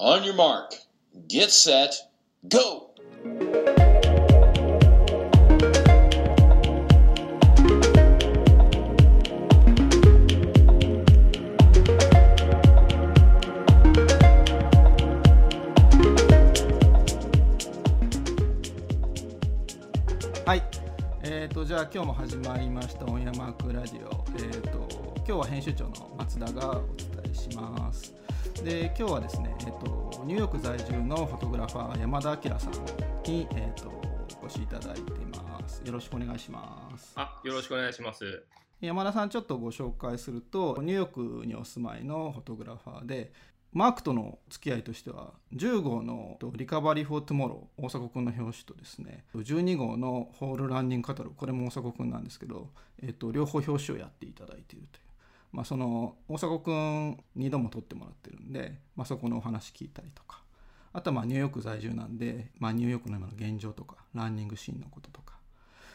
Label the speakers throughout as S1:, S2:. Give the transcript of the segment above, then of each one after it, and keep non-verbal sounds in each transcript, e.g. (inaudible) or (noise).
S1: On your mark, get set, go!
S2: はい。えっ、とじゃあ今日も始まりましたオンヤマークラジオ。えっ、と今日は編集長の松田がお伝えします。で今日はですねえっ、とニューヨーク在住のフォトグラファー山田陽さんにえっ、とお越しいただいています。よろしくお願いします。
S3: あ、よろしくお願いします。
S2: 山田さんちょっとご紹介するとニューヨークにお住まいのフォトグラファーでマークとの付き合いとしては10号の Recovery for Tomorrow 大迫君の表紙とですね12号の Whole Running Catalog これも大迫君なんですけど、えっと、両方表紙をやっていただいているという、まあ、その大迫君2度も撮ってもらってるんで、まあ、そこのお話聞いたりとかあとはまあニューヨーク在住なんで、まあ、ニューヨークの今の現状とかランニングシーンのこととか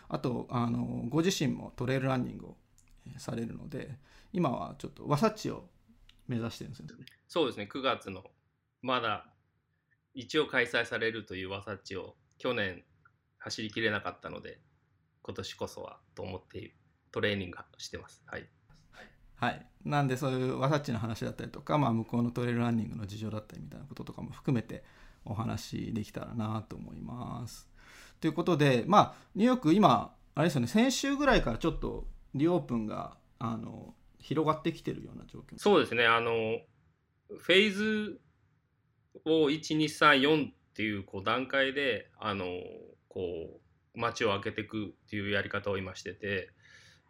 S2: あとあのご自身もトレイルランニングをされるので今はちょっとワサッチを目指してるんですよね。
S3: そうですね、9月のまだ一応開催されるというワサッチを去年走りきれなかったので、今年こそはと思ってトレーニングしてます。はい。
S2: はい、なんでそういうワサッチの話だったりとか、まあ、向こうのトレイルランニングの事情だったりみたいなこととかも含めてお話できたらなと思います。ということで、まあ、ニューヨーク今あれですよね先週ぐらいからちょっとリオープンがあの広がってきてるような状況
S3: そうですね、あの、フェーズを1、2、3、4っていうこう段階で、あの、こう、街を開けていくっていうやり方を今してて、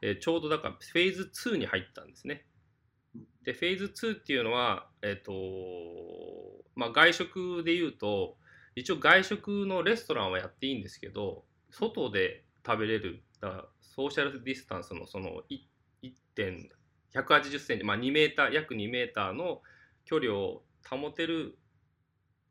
S3: えちょうどだからフェーズ2に入ったんですね。で、フェーズ2っていうのは、えっ、と、まあ外食で言うと、一応外食のレストランはやっていいんですけど、外で食べれる、だからソーシャルディスタンスのそのい 1. 180センチ、まあ、2メーター約2メーターの距離を保てる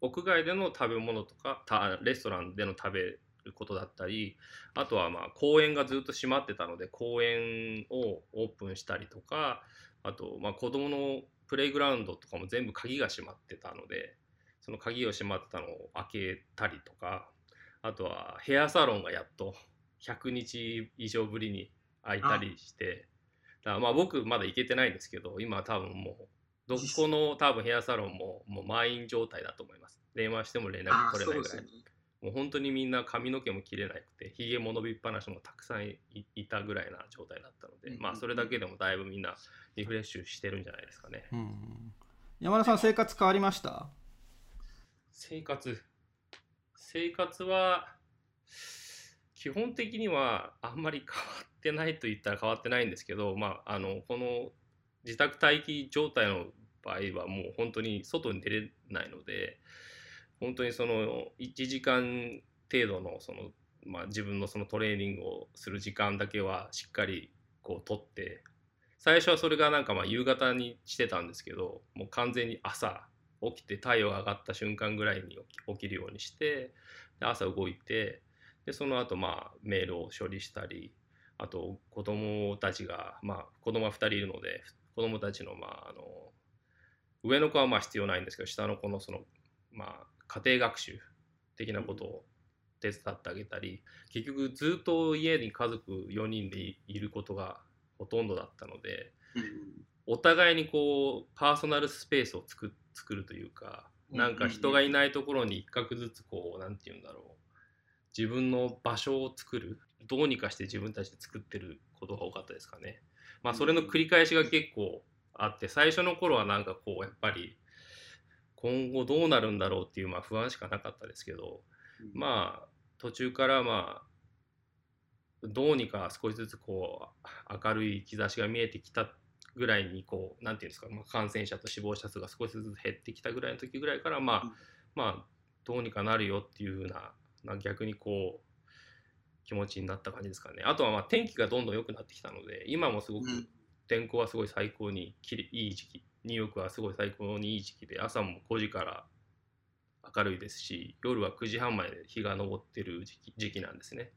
S3: 屋外での食べ物とかたレストランでの食べることだったりあとはまあ公園がずっと閉まってたので公園をオープンしたりとかあとまあ子供のプレイグラウンドとかも全部鍵が閉まってたのでその鍵を閉まってたのを開けたりとかあとはヘアサロンがやっと100日以上ぶりに開いたりしてだからまあ僕まだ行けてないんですけど今は多分もうどこの多分ヘアサロンももう満員状態だと思います電話しても連絡取れないぐらい。もう本当にみんな髪の毛も切れなくてひげも伸びっぱなしもたくさんいいたぐらいな状態だったので、
S4: うん。
S3: まあそれだけでもだいぶみんなリフレッシュしてるんじゃないですかね。
S2: うん、山田さん生活変わりました？
S3: 生活。生活は基本的にはあんまり変わってないと言ったら変わってないんですけど、まあ、あのこの自宅待機状態の場合はもう本当に外に出れないので本当にその1時間程度のその、まあ、自分のそのトレーニングをする時間だけはしっかりこう取って最初はそれがなんかまあ夕方にしてたんですけどもう完全に朝起きて太陽が上がった瞬間ぐらいに起きるようにしてで朝動いてでその後まあメールを処理したりあと子供たちがまあ子供は2人いるので子供たちのまああの上の子はまあ必要ないんですけど下の子のそのまあ家庭学習的なことを手伝ってあげたり結局ずっと家に家族4人でいいることがほとんどだったので
S4: うん
S3: お互いにこうパーソナルスペースを作作るというかなんか人がいないところに一角ずつこうなんて言うんだろう。自分の場所を作る。どうにかして自分たちで作ってることが多かったですかね。まあそれの繰り返しが結構あって最初の頃はなんかこうやっぱり今後どうなるんだろうっていうまあ不安しかなかったですけどまあ途中からまあどうにか少しずつこう明るい兆しが見えてきたぐらいにこうなんていうんですか、まあ、感染者と死亡者数が少しずつ減ってきたぐらいの時ぐらいからまあ、
S4: うん。
S3: まあどうにかなるよっていうふうなな逆にこう気持ちになった感じですかね。あとはまあ天気がどんどん良くなってきたので今もすごく
S4: うん。
S3: 天候はすごい最高にきれいい時期ニューヨークはすごい最高にいい時期で朝も5時から明るいですし夜は9時半まで日が昇ってる時期時期なんですね。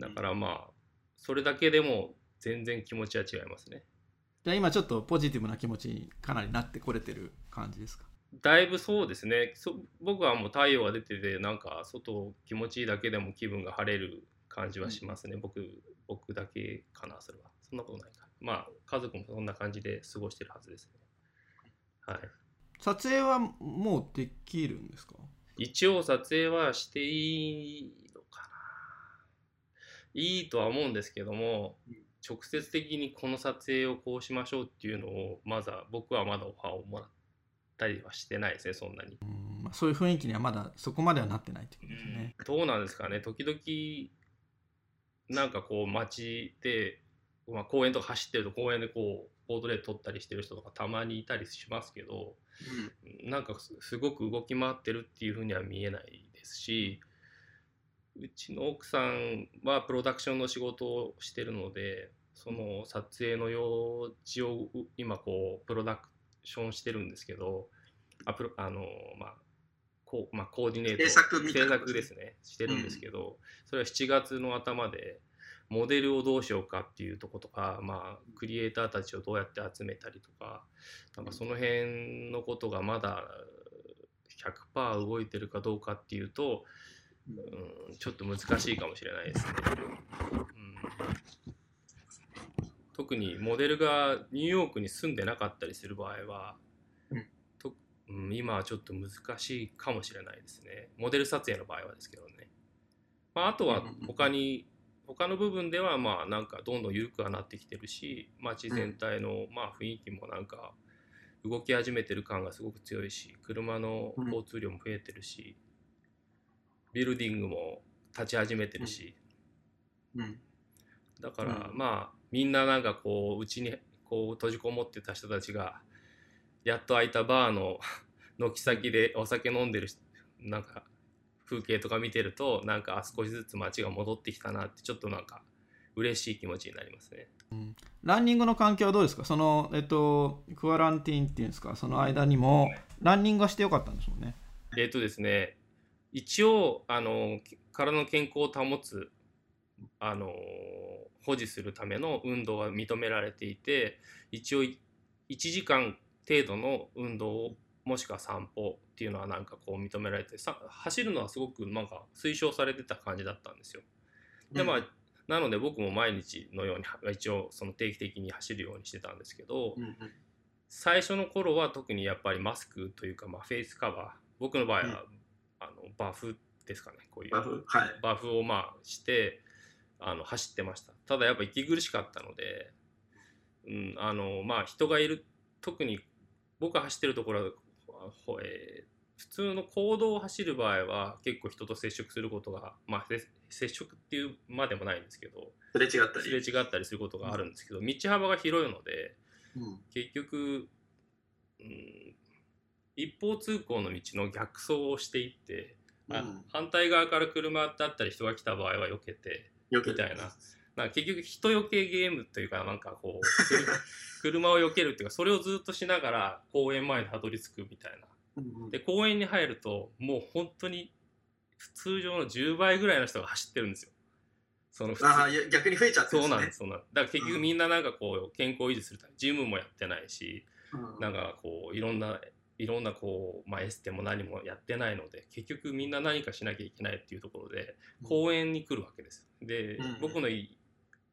S3: だからまあそれだけでも全然気持ちは違いますね。
S2: じゃあ今ちょっとポジティブな気持ちにかなりなってこれてる感じですか？
S3: だいぶそうですね。そ僕はもう太陽が出ててなんか外気持ちいいだけでも気分が晴れる感じはしますね、僕僕だけかなそれは。そんなことないかまあ家族もそんな感じで過ごしてるはずですね。はい。
S2: 撮影はもうできるんですか？
S3: 一応撮影はしていいのかな。いいとは思うんですけども
S4: うん。
S3: 直接的にこの撮影をこうしましょうっていうのをまだ僕はまだオファーをもらったりはしてないですねそんなに。
S2: うん。まあ、そういう雰囲気にはまだそこまではなってないってことですね。
S3: どうなんですかね時々なんかこう街で、まあ、公園とか走ってると公園でこうポートレート撮ったりしてる人とかたまにいたりしますけどなんかすすごく動き回ってるっていうふうには見えないですしうちの奥さんはプロダクションの仕事をしてるのでその撮影の用事をう今こうプロダクションしてるんですけどあプロあのまあこうまあ、コーディネート
S4: 制作
S3: ですね。してるんですけど、それは7月の頭でモデルをどうしようかっていうとことか、まあ、クリエイターたちをどうやって集めたりとかなんかその辺のことがまだ100%動いてるかどうかっていうと、うん、ちょっと難しいかもしれないですね。うん、特にモデルがニューヨークに住んでなかったりする場合は、
S4: うん
S3: とうん、今はちょっと難しいかもしれないですね。モデル撮影の場合はですけどね。まあ、あとは他に他の部分ではまあなんかどんどん緩くはなってきてるし街全体のまあ雰囲気もなんか動き始めてる感がすごく強いし車の交通量も増えてるしビルディングも立ち始めてるし。
S4: うん。
S3: だから
S4: うん。
S3: まあみんななんかこううちにこう閉じこもってた人たちがやっと開いたバーの軒先でお酒飲んでる人なんか風景とか見てるとなんかあ少しずつ街が戻ってきたなってちょっとなんか嬉しい気持ちになりますね。
S2: ランニングの環境はどうですか？その、えっと、クアランティーンっていうんですか？その間にもランニングがしてよかったんですもんね。
S3: えっ、とですね一応あのき体の健康を保つあの保持するための運動が認められていて一応い1時間程度の運動もしくは散歩っていうのはなんかこう認められてさ走るのはすごくなんか推奨されてた感じだったんですよ。でまあなので僕も毎日のようには一応その定期的に走るようにしてたんですけど、
S4: うんうん。
S3: 最初の頃は特にやっぱりマスクというか、まあ、フェイスカバー僕の場合は、あのバフですかねこういう。
S4: バフはい。
S3: バフをまあしてあの走ってました。ただやっぱ息苦しかったので、うんあのまあ、人がいる特に僕が走ってるところは、ほえー普通の公道を走る場合は結構人と接触することが、まあ、せ接触っていうまでもないんですけど
S4: すれ違った
S3: すれ
S4: り
S3: 違ったりすることがあるんですけど道幅が広いので
S4: うん。
S3: 結局、うん、一方通行の道の逆走をしていって、あ
S4: うん。
S3: 反対側から車だったり人が来た場合は避けて。みたいななんか結局人よけゲームというかなんかこう (laughs) 車を避けるっていうかそれをずっとしながら公園前にたどり着くみたいな。で公園に入るともう本当に通常の10倍ぐらいの人が走ってるんですよ。その
S4: ああ逆に増えちゃって
S3: そうなんですすそうなんです。だから結局
S4: うん。
S3: みんななんかこう健康維持するためジムもやってないし
S4: ねうん。
S3: なんかこういろんないろんなこう、まあ、エステも何もやってないので結局みんな何かしなきゃいけないっていうところで公園に来るわけです。で、
S4: うん。
S3: 僕のい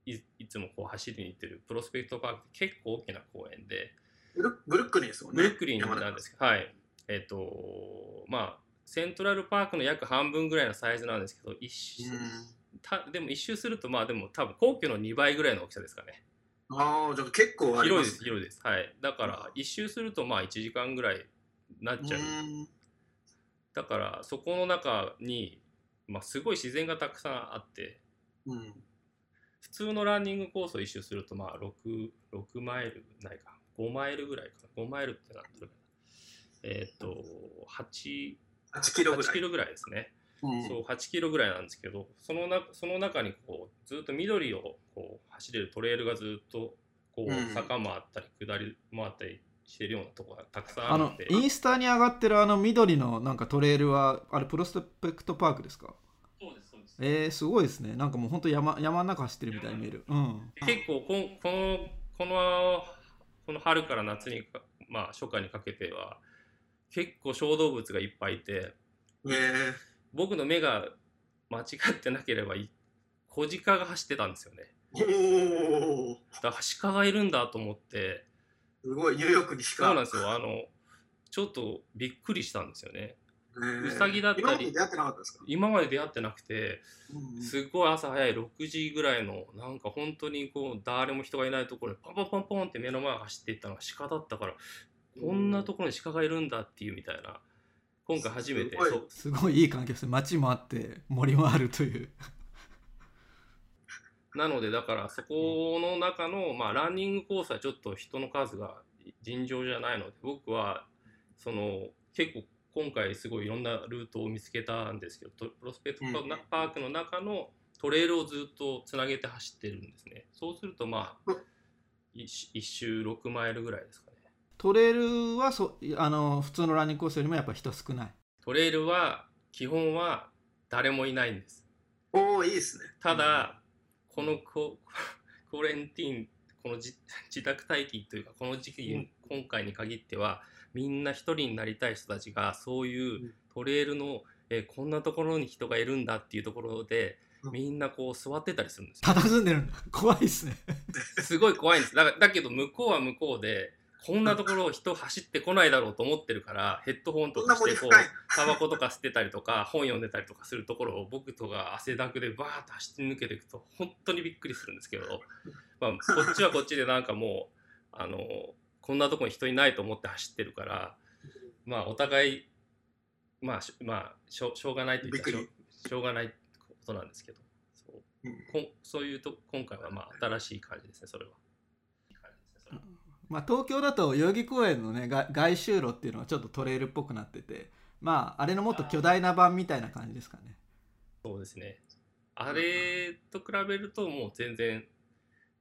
S3: いいつもこう走りに行ってるプロスペクトパークって結構大きな公園で
S4: ブルブルックリンですもんね。
S3: ブルックリンなんですけど、はい。えっ、とまあセントラルパークの約半分ぐらいのサイズなんですけど一周たでも一周するとまあでも多分皇居の2倍ぐらいの大きさですかね。
S4: うんああじゃあ結構あり
S3: 広いです
S4: ますね
S3: 広いです。はい。だから一周するとまあ1時間ぐらいなっちゃう。
S4: うん。
S3: だからそこの中に、まあ、すごい自然がたくさんあって
S4: うん
S3: 普通のランニングコースを一周するとまあ 6, 6マイルないか。5マイルぐらいかな。5マイルってなんてるかな。えっ、と 8,
S4: 8キロぐら
S3: 8
S4: い
S3: キロぐらいですね、
S4: うん。
S3: そう8キロぐらいなんですけどそのなその中にこうずっと緑をこう走れるトレイルがずっとこう
S4: うん。
S3: 坂回ったり下り回ったりしてるようなところがたくさん
S2: あのインスタに上がってるあの緑のなんかトレイルはあれプロスペクトパークですか？えー、すごいですね。なんかもう本当山山の中走ってるみたいに見える。うん。
S3: 結構こんこのこのこの春から夏にかまあ初夏にかけては結構小動物がいっぱいいて
S4: え
S3: 僕の目が間違ってなければい小鹿が走ってたんですよね。
S4: ー、おお
S3: だから鹿がいるんだと思って。
S4: すごいニューヨークにしか
S3: そうなんですよ。あのちょっとびっくりしたんですよね
S4: えー。
S3: ウサギだったり。
S4: 今まで出会ってなかったですか、
S3: 今まで出会ってなくてすっごい朝早い6時ぐらいのなんか本当にこう誰も人がいないところにポンポンポンポンって目の前を走っていったのが鹿だったからこんなところに鹿がいるんだっていうみたいな今回初めて。
S4: すごい。
S2: いいい環境ですね街もあって森もあるという。
S3: なのでだからそこの中の、まあ、ランニングコースはちょっと人の数が尋常じゃないので僕はその結構今回すごいいろんなルートを見つけたんですけどとプロスペクト
S4: うん
S3: パークの中のトレイルをずっとつなげて走ってるんですね。そうするとまあ
S4: うん
S3: 一一周6マイルぐらいですかね。
S2: トレイルはそあの普通のランニングコースよりもやっぱ人少ない。
S3: トレイルは基本は誰もいないんです。
S4: おおいいですね。
S3: ただ、このココーレンティーンこのじ自宅待機というかこの時期、
S4: うん。
S3: 今回に限ってはみんな一人になりたい人たちがそういううん。トレイルの、えーこんなところに人がいるんだっていうところで
S4: うん。
S3: みんなこう座ってたりするんですよ。
S2: 佇んでる (laughs) 怖いですね。(laughs)
S3: すごい怖いんです。だだけど向こうは向こうでこんなところを人走ってこないだろうと思ってるからヘッドホンとかしてこうタバコとか吸ってたりとか本読んでたりとかするところを僕とか汗だくでバーッと走って抜けていくと本当にびっくりするんですけど、まあ、こっちはこっちでなんかもうあのこんなとこに人いないと思って走ってるからまあお互いまあしまあしょしょうがないというかしょうしょうがないことなんですけどそう
S4: うん
S3: こんそういうと今回はまあ新しい感じですねそれは。いい感じですねそれは
S2: まあ東京だと代々木公園のねが外周路っていうのはちょっとトレイルっぽくなっててまああれのもっと巨大な版みたいな感じですかね
S3: そうですね。あれと比べるともう全然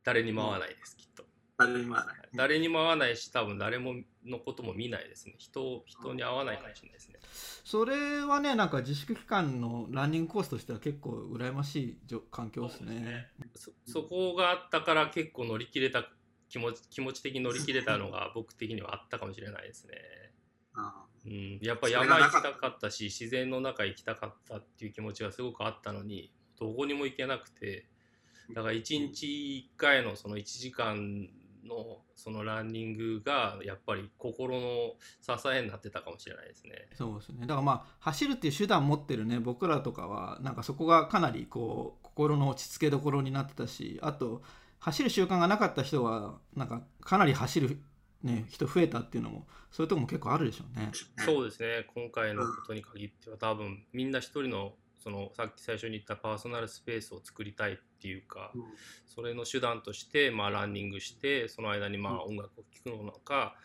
S3: 誰にも会わないです、きっと。
S4: 誰にも会わない。
S3: 誰にも会わないし、多分誰ものことも見ないですね。人人に会わないかもしれないですね。
S2: それはねなんか自粛期間のランニングコースとしては結構羨ましいじょ環境ですね。
S3: そそこがあったから結構乗り切れた気持ち気持ち的に乗り切れたのが (laughs) 僕的にはあったかもしれないですね。
S4: あ
S3: うん、やっぱ山行き
S4: なかった
S3: たかった。し自然の中行きたかったっていう気持ちがすごくあったのにどこにも行けなくて。だから1日1回のその1時間のそのランニングがやっぱり心の支えになってたかもしれないですね。
S2: そうですねだからまあ走るっていう手段持ってるね僕らとかはなんかそこがかなりこう心の落ち着けどころになってたしあと走る習慣がなかった人はなんかかなり走る、ね、人増えたっていうのもそういうとこも結構あるでしょうね。
S3: そうですね今回のことに限っては多分みんな一人のそのさっき最初に言ったパーソナルスペースを作りたいっていうか
S4: うん。
S3: それの手段として、まあ、ランニングしてその間にまあ音楽を聴くのか、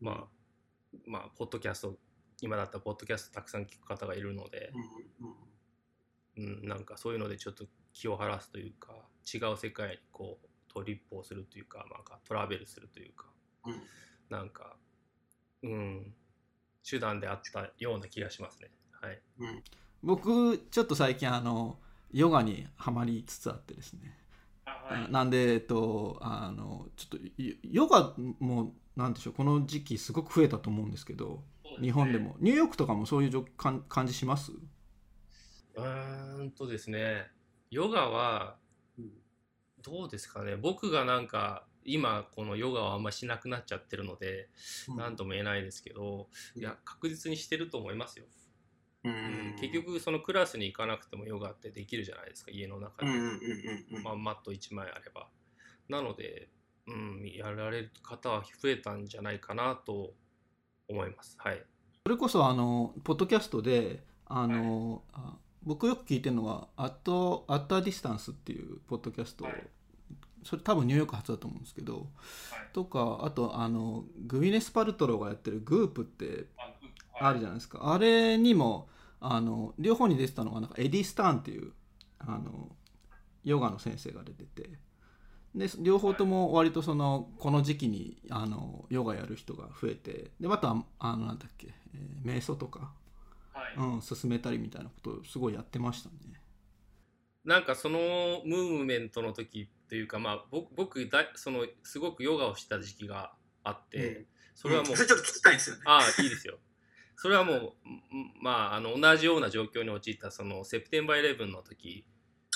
S3: まあまあポッドキャスト今だったらポッドキャストたくさん聞く方がいるので、
S4: うんうん。
S3: うん、なんかそういうのでちょっと気を晴らすというか違う世界にこうトリップをするというか,、まあ、トラベルするというか
S4: うん。
S3: なんかうん手段であったような気がしますね。はい、
S4: うん
S2: 僕ちょっと最近あのヨガにはまりつつあってですね、なんでえっとあのちょっとヨヨガもなんでしょうこの時期すごく増えたと思うんですけど日本でも。ニューヨークとかもそういう感じします？
S3: うーんとですね。ヨガは
S4: うん
S3: どうですかね。僕がなんか今このヨガをあんましなくなっちゃってるので
S4: うん。
S3: 何とも言えないですけどいや確実にしてると思いますよ、結局そのクラスに行かなくてもヨガってできるじゃないですか家の中で、
S4: うんうんうんうん
S3: まあ、マット1枚あれば。なので、うん、やられる方は増えたんじゃないかなと思います。はい。
S2: それこそあのポッドキャストであの、あ僕よく聞いてるのは「 At, At a Distance」っていうポッドキャスト、
S3: はい。
S2: それ多分ニューヨーク発だと思うんですけど、とかあとあのグウィネス・パルトローがやってる「グープ」ってあるじゃないですか、あれにもあの両方に出てたのがなんかエディ・スターンっていうあのヨガの先生が出てて。で両方とも割とそのこの時期にあのヨガやる人が増えてでまたあのなんだっけ、えー瞑想とか、
S3: はい。
S2: うん、進めたりみたいなことをすごいやってましたね。
S3: なんかそのムーブメントの時っていうかまあ僕僕だそのすごくヨガをした時期があって、
S4: うん。
S3: それはもう、
S4: それちょっと聞きたいんですよね。
S3: ああいいですよそれはもう、んまあ、あの同じような状況に陥ったそのセプテンバーイレブンの時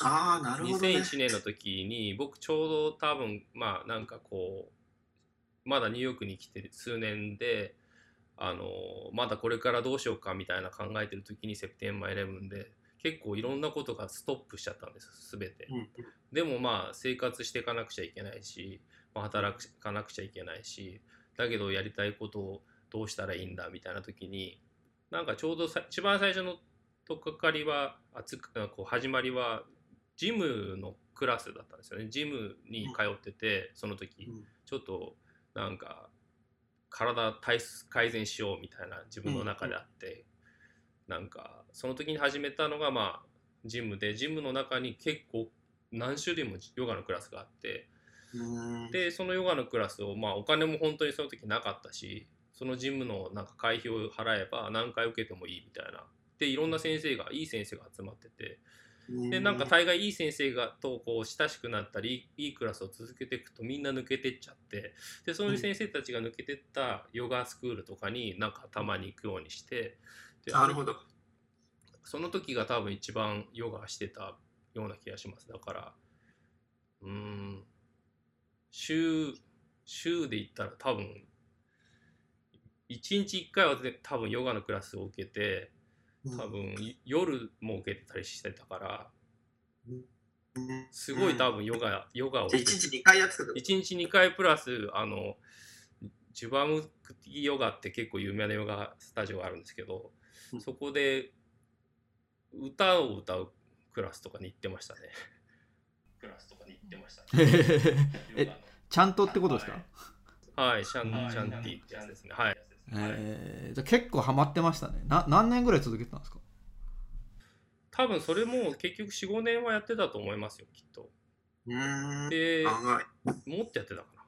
S4: ああ、なるほど、ね。
S3: 2001年の時に僕ちょうど多分まあなんかこうまだニューヨークに来てる数年であのまだこれからどうしようかみたいな考えてる時にセプテンバーイレブンで結構いろんなことがストップしちゃったんです全て。
S4: うん
S3: でもまあ生活していかなくちゃいけないし、まあ、働かなくちゃいけないしだけどやりたいことをどうしたらいいんだみたいな時になんかちょうどさ一番最初の取っかかりはあつあこう始まりはジムのクラスだったんですよね。ジムに通っててその時。
S4: うん。
S3: ちょっとなんか体体質改善しようみたいな自分の中であって、なんかその時に始めたのがまあジムでジムの中に結構何種類もヨガのクラスがあって。
S4: うん。
S3: でそのヨガのクラスをまあお金も本当にその時なかったしそのジムのなんか会費を払えば何回受けてもいいみたいな。でいろんな先生がいい先生が集まってて。でなんか大概いい先生がとこう親しくなったりいいクラスを続けていくとみんな抜けてっちゃって。でそういう先生たちが抜けてったヨガスクールとかになんかたまに行くようにして。で
S4: なるほど。
S3: その時が多分一番ヨガしてたような気がします。だからうーん。週週で言ったら多分1日1回はね多分ヨガのクラスを受けて多分夜も受けてたりしてたから
S4: うん。
S3: すごい多分ヨガ、ヨガを
S4: じゃあ一日二回やってたってこと
S3: ？1日2回プラスあのジュバムクティヨガって結構有名なヨガスタジオがあるんですけど、
S4: うん。
S3: そこで歌を歌うクラスとかに行ってましたね。クラスとかに行ってましたね。
S2: えちゃんとってことですか、
S3: はい、シャンシャンティってやつですね。はい。
S2: えーじゃあ結構ハマってましたねな何年ぐらい続けてたんですか？
S3: 多分それも結局4、5年はやってたと思いますよ、きっと。で、
S4: 長い。
S3: もっとやってたかな。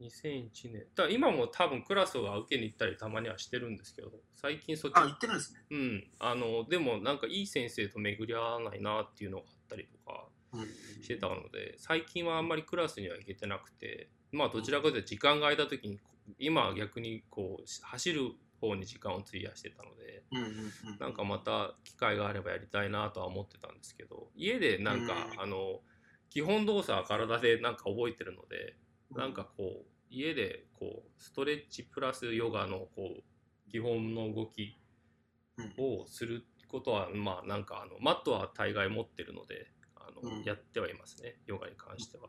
S3: 2001年。だ今も多分クラスは受けに行ったりたまにはしてるんですけど、最近そっち
S4: あ、言ってるんですね。
S3: うん、あのでもなんかいい先生と巡り合わないなっていうのがあったりとか
S4: うん
S3: してたので最近はあんまりクラスには行けてなくてまあどちらかというと時間が空いた時に今は逆にこう走る方に時間を費やしてたので
S4: うんうんうん。
S3: なんかまた機会があればやりたいなとは思ってたんですけど家でなんか
S4: うん
S3: あの基本動作は体でなんか覚えてるのでなんかこう家でこうストレッチプラスヨガのこう基本の動き
S4: うん、
S3: をすることはまあなんかあのマットは大概持ってるのであの、
S4: うん
S3: やってはいますねヨガに関しては。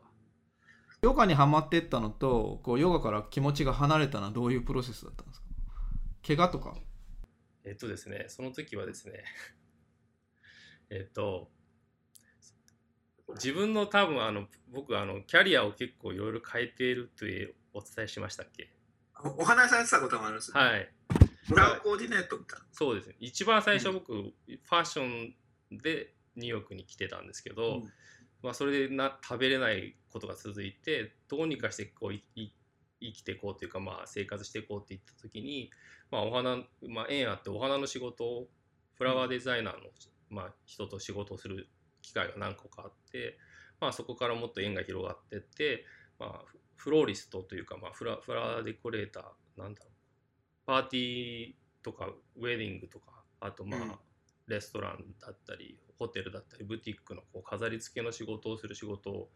S2: ヨガにハマってったのとこうヨガから気持ちが離れたのはどういうプロセスだったんですか？怪我とか？
S3: えっとですねその時はですね (laughs) えっと自分の多分あの僕あのキャリアを結構いろいろ変えているというお伝えしましたっけ？
S4: おお話しされてたこともあるんです。ね。
S3: はい。
S4: ブラウンコーディネートみたいな。
S3: そうですね。一番最初僕、ファッションでニューヨークに来てたんですけど、
S4: うん
S3: まあ、それでな食べれないことが続いてどうにかしてこういい生きていこうというか、まあ、生活していこうって言った時に、まあ、お花、まあ、縁あってお花の仕事をフラワーデザイナーの、まあ、人と仕事をする機会が何個かあって、まあ、そこからもっと縁が広がっていって、まあ、フフローリストというか、まあ、フラフラワーデコレーターなんだろうパーティーとかウェディングとかあとまあ、
S4: うん。
S3: レストランだったりホテルだったりブティックのこう飾り付けの仕事をする仕事を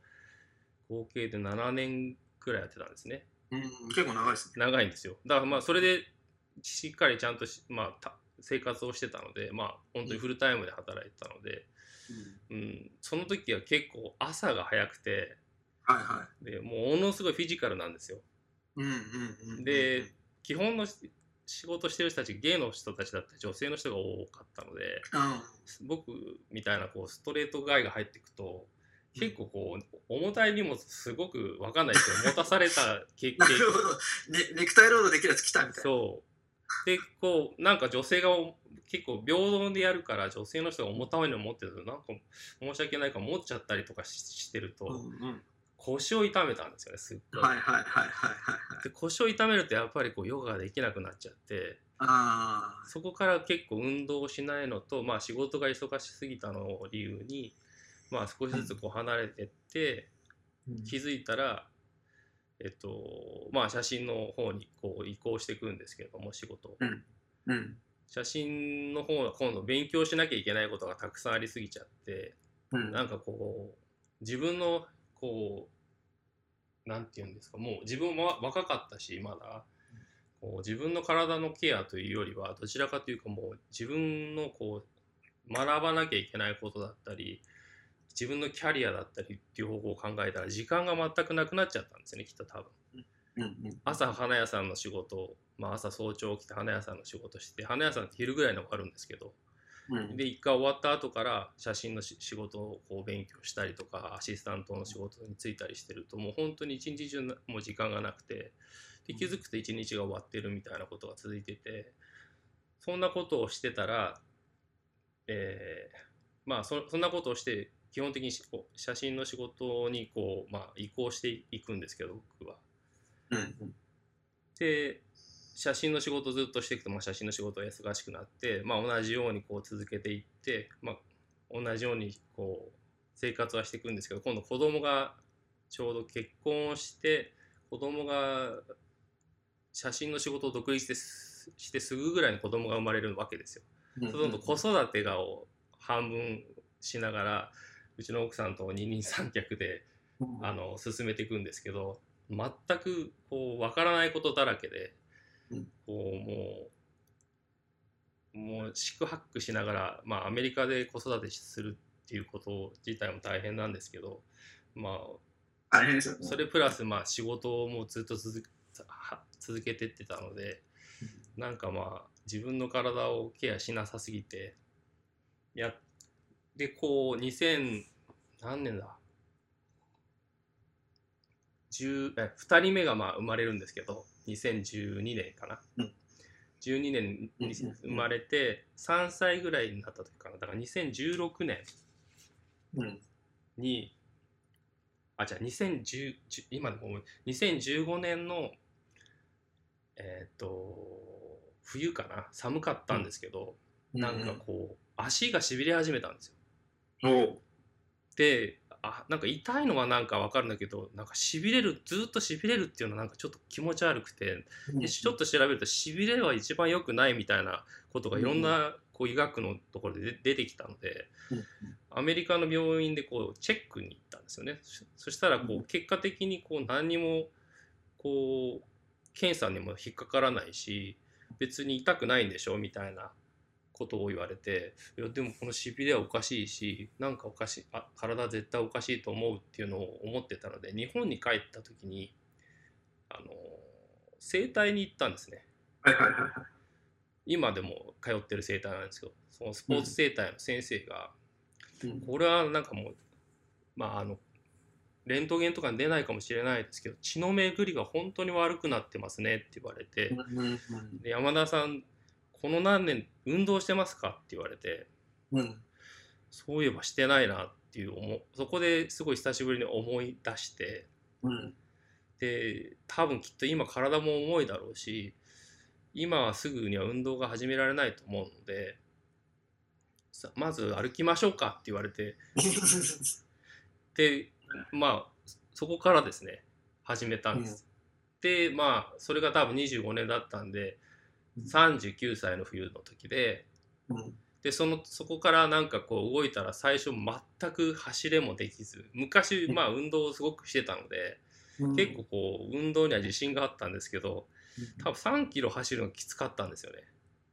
S3: 合計で7年くらいやってたんですね
S4: うん、結構長いですね。
S3: 長いんですよだからまあそれでしっかりちゃんとし、まあ、た生活をしてたのでまあ本当にフルタイムで働いてたので、うん、その時は結構朝が早くて
S4: はいは
S3: でもうものすごいフィジカルなんですよ
S4: い。うんうんうん。
S3: で基本のし仕事してる人たちゲイの人たちだったり女性の人が多かったので
S4: うん、
S3: 僕みたいなこうストレートガイが入っていくと結構こう重たい荷物すごく分かんないですけど持たされた経験 (laughs)
S4: なるほど、ね。ネクタイロードできるやつ来たみたいな。
S3: そうでこうなんか女性が結構平等でやるから女性の人が重たいの持ってるとなんか申し訳ないから持っちゃったりとかししてると、
S4: うんうん。
S3: 腰を痛めたんですよねすっごい。
S4: はいはいはいはいはいはい。
S3: で腰を痛めるとやっぱりこうヨガができなくなっちゃって
S4: あ
S3: そこから結構運動をしないのと、まあ、仕事が忙しすぎたのを理由に、まあ、少しずつこう離れてって
S4: あ。
S3: 気づいたら、えっとまあ写真の方にこう移行していくんですけれども仕事を
S4: うん。
S3: 写真の方は今度勉強しなきゃいけないことがたくさんありすぎちゃって
S4: うん。
S3: なんかこう自分のこうなんて言うんですか？もう自分は若かったしまだ。こう自分の体のケアというよりはどちらかというかもう自分のこう学ばなきゃいけないことだったり自分のキャリアだったりっていう方向を考えたら時間が全くなくなっちゃったんですよねきっと多分。朝花屋さんの仕事を、まあ、朝早朝起きて花屋さんの仕事して花屋さんって昼ぐらいに終わるんですけど
S4: うん。
S3: で一回終わった後から写真のし仕事をこう勉強したりとかアシスタントの仕事に就いたりしてるともう本当に一日中なもう時間がなくてで気づくと一日が終わってるみたいなことが続いててそんなことをしてたら、えーまあそそんなことをして基本的に写真の仕事にこう、まあ、移行していくんですけど僕は。
S4: うん。
S3: で写真の仕事をずっとしていくと、まあ、写真の仕事が忙しくなって、まあ、同じようにこう続けていって、まあ、同じようにこう生活はしていくんですけど今度子供がちょうど結婚をして子供が写真の仕事を独立してすしてすぐぐらいに子供が生まれるわけですよ。
S4: うん。
S3: そうすると子育てがを半分しながらうちの奥さんと二人三脚で
S4: うん。
S3: あの進めていくんですけど全くこう分からないことだらけで、
S4: うん
S3: こうもうもう四苦八苦しながら、まあ、アメリカで子育てするっていうこと自体も大変なんですけど、まあ、
S4: 大変ですよね。
S3: それプラスまあ仕事をもうずっと続続けてってたのでなんかまあ自分の体をケアしなさすぎてやでこう2000何年だ？10え2人目がまあ生まれるんですけど2012年かな、
S4: うん。
S3: 12年に生まれて3歳ぐらいになった時かな。だから2016年
S4: うん。
S3: にあじゃあ2010今でも思う2015年のえっ、と冬かな。寒かったんですけど、なんかこう足がしびれ始めたんですよ。であなんか痛いのはなんかわかるんだけどなんかしびれるずっとしびれるっていうのはなんかちょっと気持ち悪くてでちょっと調べるとしびれは一番良くないみたいなことがいろんなこう医学のところで出出てきたので
S4: うん。
S3: アメリカの病院でこうチェックに行ったんですよね。そそしたらこ
S4: うん。
S3: う結果的にこう何にもこう検査にも引っかからないし別に痛くないんでしょみたいなことを言われていやでもこのしびれはおかしいしなんかおかしいあ体絶対おかしいと思うっていうのを思ってたので日本に帰った時にあの整体に行ったんですね。
S4: はいはいはいはい。
S3: 今でも通ってる整体なんですけどそのスポーツ整体の先生が、
S4: うん。
S3: これはなんかもうまああのレントゲンとかに出ないかもしれないですけど血の巡りが本当に悪くなってますねって言われて、で山田さんこの何年運動してますかって言われて
S4: うん。
S3: そういえばしてないなっていう思うそこですごい久しぶりに思い出して
S4: うん。
S3: で多分きっと今体も重いだろうし今はすぐには運動が始められないと思うのでさまず歩きましょうかって言われて (laughs) でまあそこからですね始めたんです。でまあそれが多分25年だったんで39歳の冬の時で
S4: うん。
S3: でそのそこからなんかこう動いたら最初全く走れもできず昔まあ運動をすごくしてたので
S4: うん。
S3: 結構こう運動には自信があったんですけど多分3キロ走るのきつかったんですよね。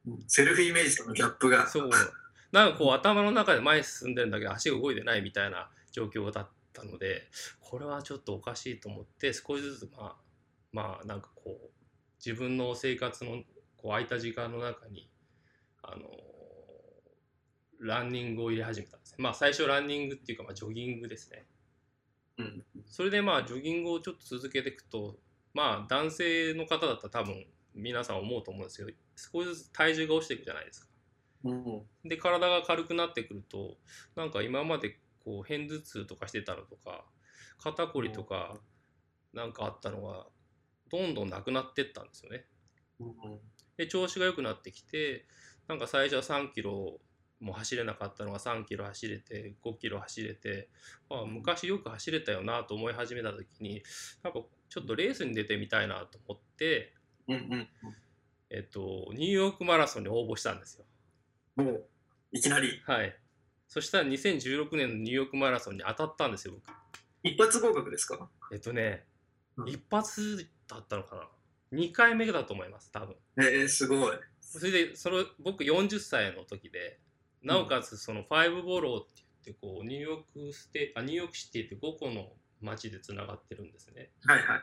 S4: うん。セルフイメージとのギャップが。
S3: そう。なんかこう頭の中で前に進んでるんだけど足が動いてないみたいな状況だったのでこれはちょっとおかしいと思って少しずつまあまあなんかこう自分の生活のこう空いた時間の中にあのランニングを入れ始めたんですね。まあ最初ランニングっていうかまあジョギングですね。
S4: うん。
S3: それでまあジョギングをちょっと続けていくとまあ男性の方だったら多分皆さん思うと思うんですけど少しずつ体重が落ちていくじゃないですか。
S4: うん。
S3: で体が軽くなってくるとなんか今までこう片頭痛とかしてたのとか肩こりとかなんかあったのがどんどんなくなってったんですよね。
S4: うん
S3: で調子が良くなってきてなんか最初は3キロも走れなかったのが3キロ走れて5キロ走れて、あ昔よく走れたよなと思い始めた時になんかちょっとレースに出てみたいなと思って、
S4: うんうん
S3: えっと、ニューヨークマラソンに応募したんですよ。
S4: うん。もう、いきなり、
S3: はい。そしたら2016年のニューヨークマラソンに当たったんですよ、僕。
S4: 一発合格ですか？
S3: えっとね、
S4: うん
S3: 一発だったのかな。2回目だと思います、多分。
S4: えー、すごい。
S3: それで、それ僕40歳の時で、なおかつその five borough って言って、こう、ニューヨークステあ、ニューヨークシティって5個の街でつながってるんですね。
S4: はいはい。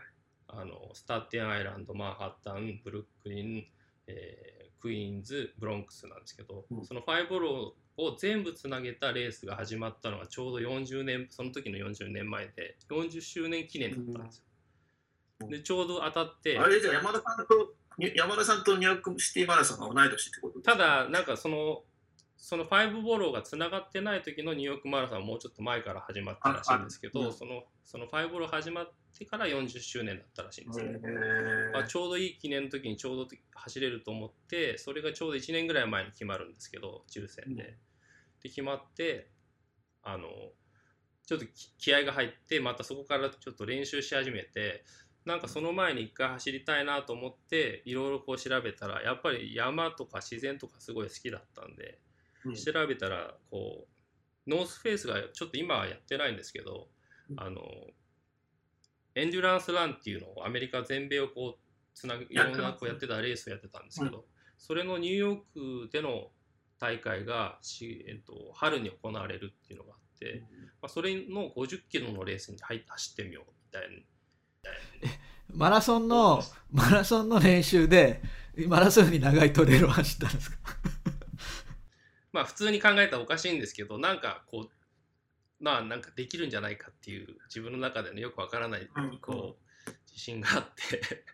S3: あの、スタテンアイランド、マンハッタン、ブルックリン、えークイーンズ、ブロンクスなんですけど、
S4: うん
S3: その five borough を全部つなげたレースが始まったのがちょうど40年、その時の40年前で、40周年記念だったんですよ。
S4: うん
S3: で、ちょうど当たって、
S4: あれじゃあ山田さんと、に山田さんとニューヨークシティマラソンが同い年ってこと？
S3: ただ、なんかその、そのファイブボローがつながってない時のニューヨークマラソンはもうちょっと前から始まったらしいんですけど、
S4: うん。
S3: そのそのファイブボロー始まってから40周年だったらしいんですよ。
S4: へ
S3: まあ、ちょうどいい記念の時にちょうど走れると思ってそれがちょうど1年ぐらい前に決まるんですけど抽選で。
S4: うん。
S3: で決まってあのちょっと気気合が入ってまたそこからちょっと練習し始めてなんかその前に一回走りたいなと思っていろいろこう調べたらやっぱり山とか自然とかすごい好きだったんで
S4: うん。
S3: 調べたらこうノースフェイスがちょっと今はやってないんですけど
S4: うん。
S3: あのエンデュランスランっていうのをアメリカ全米をこうつなぐいろんなこうやってたレースをやってたんですけど、それのニューヨークでの大会がし、えっと、春に行われるっていうのがあって、まあ、それの50キロのレースに入って走ってみようみたいな
S2: マラソンのマラソンの練習でマラソンより長いトレイルを走ったんですか？(laughs)
S3: まあ普通に考えたらおかしいんですけどなんかこうまあなんかできるんじゃないかっていう自分の中でのよくわからない
S4: うん
S3: こう自信があって。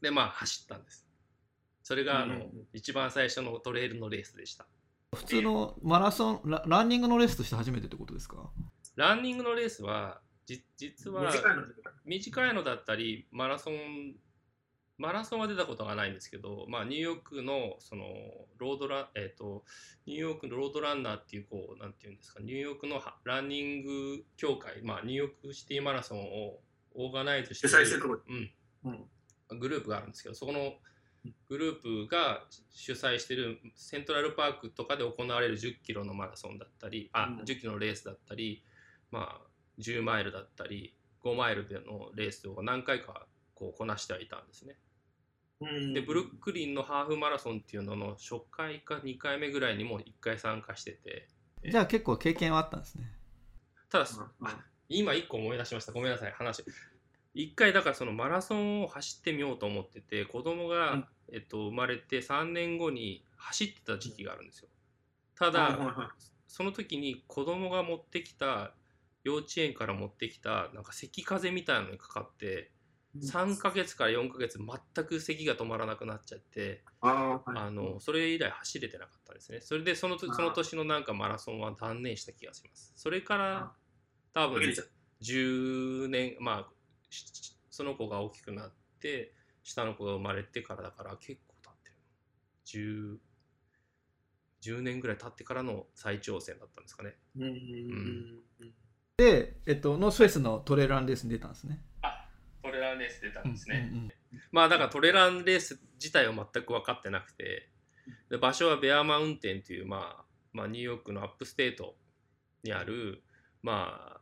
S3: でまあ走ったんです。それがあの、一番最初のトレイルのレースでした。
S2: 普通のマラソンラランニングのレースとして初めてってことですか？
S3: ランニングのレースはじ実は
S4: 短いの
S3: だったりマラソンマラソンは出たことがないんですけど、まあ、ニューヨークのそのロードラ、えー、とニューヨークのロードランナーっていうこうなんていうんですかニューヨークのはランニング協会、まあ、ニューヨークシティマラソンをオーガナイズして
S4: る
S3: うん。
S4: うん。
S3: グループがあるんですけどそこのグループが主催してるセントラルパークとかで行われる10キロのマラソンだったりあ
S4: うん。
S3: 10キロのレースだったり、まあ、10マイルだったり5マイルでのレースを何回かこうこなしてはいたんですね。
S4: うん。
S3: でブルックリンのハーフマラソンっていうのの初回か2回目ぐらいにも1回参加してて。
S2: じゃあ結構経験はあったんですね。
S3: ただ、今1個思い出しました。ごめんなさい話。1回だからそのマラソンを走ってみようと思ってて子供が、
S4: うん。
S3: えっと、生まれて3年後に走ってた時期があるんですよ。ただ、その時に子供が持ってきた幼稚園から持ってきたなんか咳風邪みたいなのにかかって3ヶ月から4ヶ月全く咳が止まらなくなっちゃって
S4: あーはい。
S3: あのそれ以来走れてなかったんですね。それでそのその年のなんかマラソンは断念した気がします。それから多分
S4: 途切れちゃう
S3: 10年まあしその子が大きくなって下の子が生まれてからだから結構経ってる。10 10年ぐらい経ってからの再挑戦だったんですかね。
S4: うんうん。うん
S2: で、えっと、ノースフェイスのトレランレースに出たんですね。
S3: トレランレース出たんですね、
S2: うんうん
S3: まあだからトレランレース自体は全く分かってなくてで場所はベアマウンテンという、まあ、まあニューヨークの upstate にあるま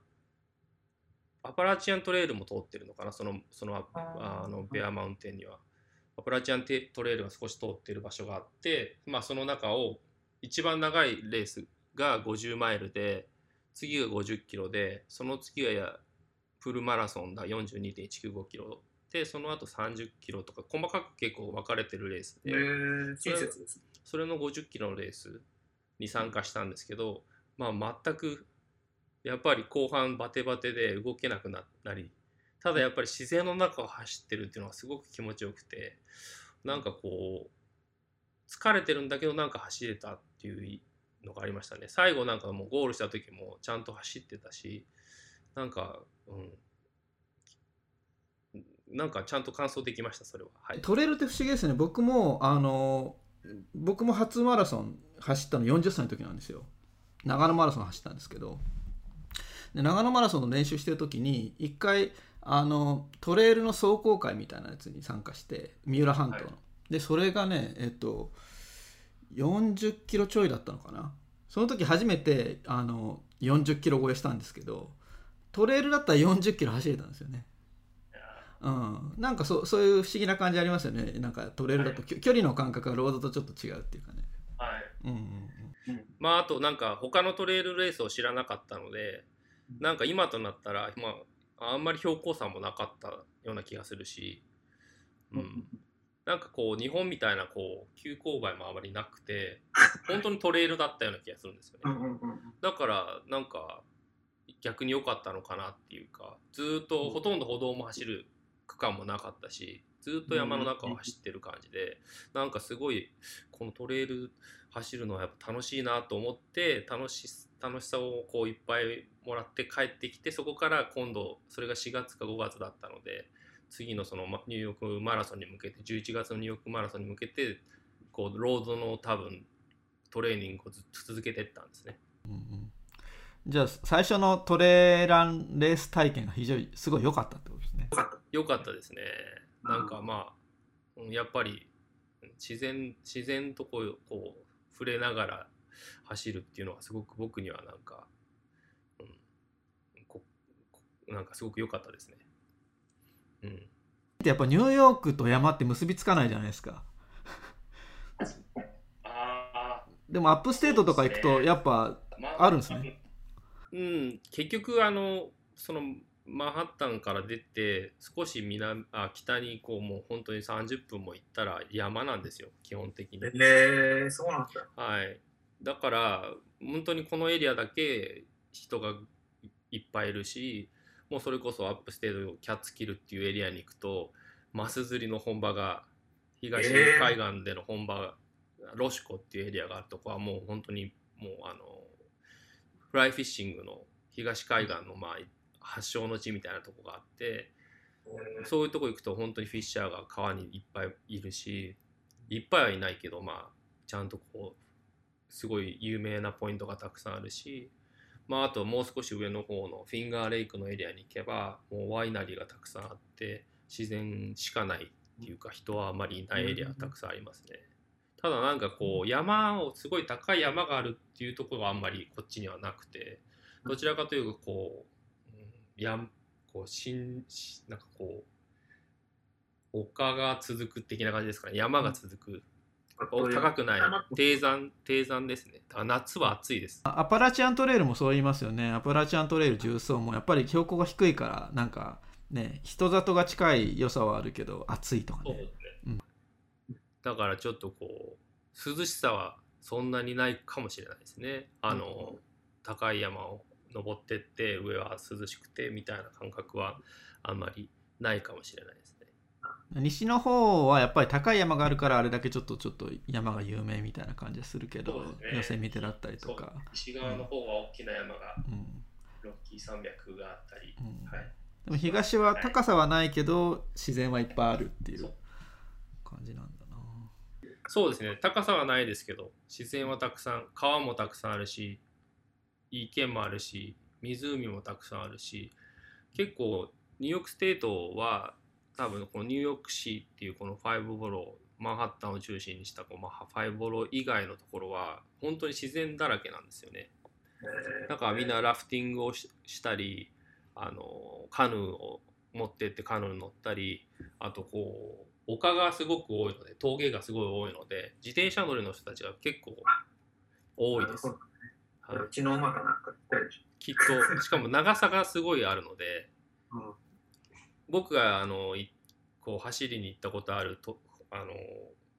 S3: あアパラチアントレイルも通ってるのかなそのそのああのベアマウンテンには。アパラチアンテトレイルが少し通ってる場所があってまあその中を一番長いレースが50マイルで次が50キロでその次がやフルマラソンが42.195キロでその後30キロとか細かく結構分かれてるレースで、
S4: えー、親切ですね。
S3: それの50キロのレースに参加したんですけど、まあ、全くやっぱり後半バテバテで動けなくなりただやっぱり自然の中を走ってるっていうのがすごく気持ちよくてなんかこう疲れてるんだけどなんか走れたっていうのがありましたね。最後なんかもうゴールした時もちゃんと走ってたしなんかうん。なんかちゃんと完走できましたそれは。はい。
S2: トレイルって不思議ですね。僕もあの僕も初マラソン走ったの40歳の時なんですよ。長野マラソン走ったんですけど。で長野マラソンの練習してる時に一回あのトレイルの壮行会みたいなやつに参加して三浦半島の、
S4: はい。
S2: でそれがねえっと40キロちょいだったのかな。その時初めてあの40キロ超えしたんですけどトレイルだったら40キロ走れたんですよね。うん、なんかそうそういう不思議な感じありますよね。なんかトレイルだと、きょ距離の感覚がロードとちょっと違うっていうかね。
S3: はい。
S2: うんうんうん。
S3: まああとなんか他のトレイルレースを知らなかったのでなんか今となったら、まあ、あんまり標高差もなかったような気がするし、うん、なんかこう日本みたいなこう急勾配もあまりなくて (laughs) 本当にトレイルだったような気がするんですよね。だからなんか逆に良かったのかなっていうかずーっとほとんど歩道も走る区間もなかったしずーっと山の中を走ってる感じでなんかすごいこのトレイル走るのはやっぱ楽しいなと思って楽し楽しさをこういっぱいもらって帰ってきてそこから今度それが4月か5月だったので次のそのまニューヨークマラソンに向けて11月のニューヨークマラソンに向けてこうロードの多分トレーニングをずっと続けていったんですね。
S2: うんうんじゃあ最初のトレランレース体験が非常にすごい良かったってことですね。
S3: 良かったですね。なんかまあ、うんやっぱり自然自然とこうこう触れながら走るっていうのはすごく僕にはなんか、うん、ここなんかすごく良かったですね。うん、
S2: やっぱニューヨークと山って結びつかないじゃないですか。
S3: あ
S2: でも upstate とか行くとやっぱあるんですね。
S3: うん、結局あのそのマンハッタンから出て少し南あ北にこうもう本当に30分も行ったら山なんですよ。基本的に。
S4: えー、そうなんだ。
S3: はい、だから本当にこのエリアだけ人がいっぱいいるしもうそれこそ upstate キャッツキルっていうエリアに行くとマス釣りの本場が東
S4: えー
S3: 海岸での本場が、ロシコっていうエリアがあるとこはもう本当にもうあのフライフィッシングの東海岸のまあ発祥の地みたいなとこがあってそういうとこ行くと本当にフィッシャーが川にいっぱいいるしいっぱいはいないけどまあちゃんとこうすごい有名なポイントがたくさんあるしまああともう少し上の方のフィンガーレイクのエリアに行けばもうワイナリーがたくさんあって自然しかないっていうか人はあまりいないエリアたくさんありますね。ただなんかこう山をすごい高い山があるっていうところはあんまりこっちにはなくてどちらかというとこう、うん、やんこうしんなんかこう丘が続く的な感じですかね山が続く、高くない。低山低山ですね。だから夏は暑いです。
S2: あアパラチアントレイルもそう言いますよね。アパラチアントレイル重走もやっぱり標高が低いからなんかね人里が近い良さはあるけど暑いとかね。うん。
S3: だからちょっとこう涼しさはそんなにないかもしれないですね。あの、高い山を登ってって上は涼しくてみたいな感覚はあんまりないかもしれないです。ね
S2: 西の方はやっぱり高い山があるからあれだけちょっとちょっと山が有名みたいな感じがするけど、
S3: ね。
S2: ヨセミテだったりとか。
S3: 西側の方は大きな山が
S2: うん。
S3: ロッキー山脈があったり、
S2: うん。
S3: はい。
S2: でも東は高さはないけど自然はいっぱいあるってい
S3: う
S2: 感じなんだな。
S3: そうですね。高さはないですけど自然はたくさん川もたくさんあるし池もあるし湖もたくさんあるし結構ニューヨークステートは多分このニューヨーク市っていうこの five borough マンハッタンを中心にしたこうまあ five borough 以外のところは本当に自然だらけなんですよね。だからみんなラフティングをししたりあのカヌーを持ってってカヌーに乗ったりあとこう丘がすごく多いので峠がすごい多いので自転車乗りの人たちが結構多いです。はい、
S4: うちの馬がなんか
S3: きっとしかも長さがすごいあるので
S4: ょ。
S3: 僕があのいこう走りに行ったことあるとあの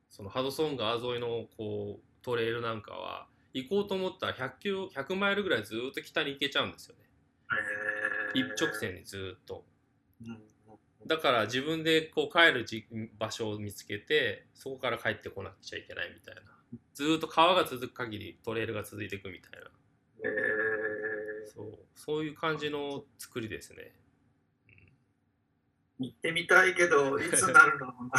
S3: そのハドソン川沿いのこうトレイルなんかは行こうと思ったら100キロ100マイルぐらいずっと北に行けちゃうんですよね。
S4: え
S3: 一直線にずっと。
S4: うんうん
S3: だから自分でこう帰るじ場所を見つけてそこから帰ってこなくちゃいけないみたいな。ずーっと川が続く限りトレイルが続いていくみたいな。
S4: え
S3: そう。そういう感じの作りですね。
S4: ー行ってみたいけど、(laughs) いつになるの？かな。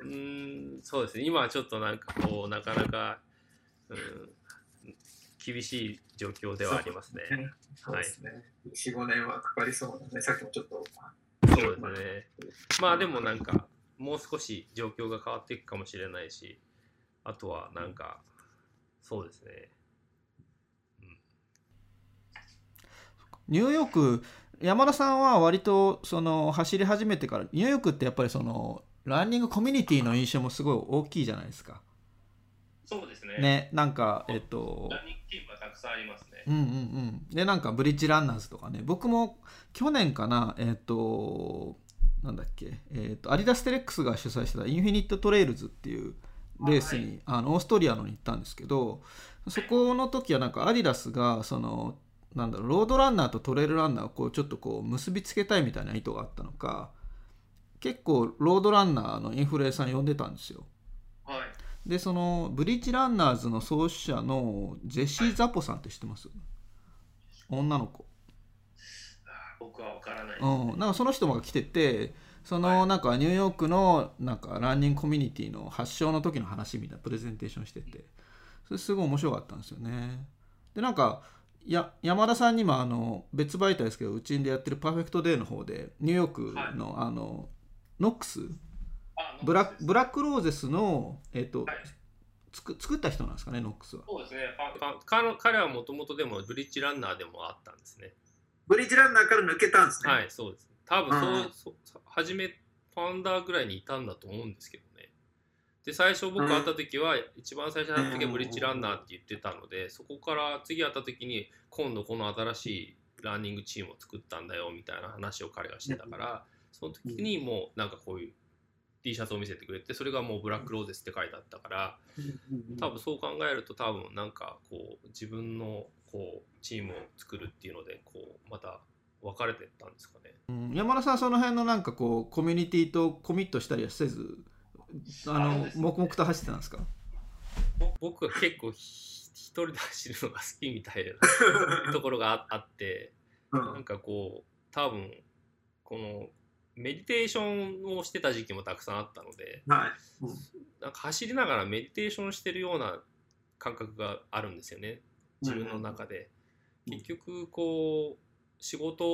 S3: うーんそうですね今はちょっとなんかこうなかなかうん、厳しい状況ではありますね。
S4: そうですね。4、5年はかかりそうなね。さっきもちょっと。
S3: そうですね。まあでもなんか、もう少し状況が変わっていくかもしれないし、あとはなんか、そうですね。
S2: ニューヨーク山田さんは割とその走り始めてからニューヨークってやっぱりそのランニングコミュニティの印象もすごい大きいじゃないですか。
S3: そうですね。
S2: ねなんかえっと
S3: ランニングチームがたくさんありますね。
S2: うんうんうんでなんかブリッジランナーズとかね僕も去年かなえっとなんだっけえっとアディダステレックスが主催してたインフィニットトレイルズっていうレースにあのオーストリアのに行ったんですけどそこの時はなんかアディダスがそのなんだろうロードランナーとトレイルランナーをこうちょっとこう結びつけたいみたいな意図があったのか結構ロードランナーのインフルエンサーに呼んでたんですよ。
S3: はい。
S2: でそのブリッジランナーズの創始者のジェシー・ザポさんって知ってます？女の子。
S3: 僕は分からないです、
S2: うん、なんかその人が来ててそのなんかニューヨークのなんかランニングコミュニティの発祥の時の話みたいなプレゼンテーションしててそれすごい面白かったんですよね。でなんかや山田さんにもあの別媒体ですけどうちでやってるパーフェクトデーの方でニューヨークのあのノックス？
S3: あ
S2: ブラックブラックローゼスの、えっと
S3: はい
S2: つく作った人なんですかねノックスは？
S3: そうですね。か彼彼はもともとでもブリッジランナーでもあったんですね。
S4: ブリッジランナーから抜けたんですね。
S3: はい、そうです。多分そう、
S4: うん
S3: 初めファウンダーぐらいにいたんだと思うんですけどね。で、最初僕会った時は、一番最初に会った時はブリッジランナーって言ってたので、そこから次会った時に、今度この新しいランニングチームを作ったんだよみたいな話を彼がしてたから、その時にもうなんかこういう T シャツを見せてくれて、それがもうブラックローゼスって書いてあったから、多分そう考えると多分なんかこう自分のこうチームを作るっていうのでこうまた分かれてったんですかね。
S2: うん。山田さんその辺のなんかこうコミュニティとコミットしたりはせず？あ
S3: あ
S2: の黙々と走ってたんですか？
S3: ぼ僕は結構ひ一人で走るのが好きみたいな (laughs) ところがああって
S4: う
S3: なん
S4: ん
S3: かこう多分このメディテーションをしてた時期もたくさんあったので
S4: はい。うん。
S3: なんか走りながらメディテーションしてるような感覚があるんですよね。自分の中で。
S4: うん。
S3: 結局こう仕事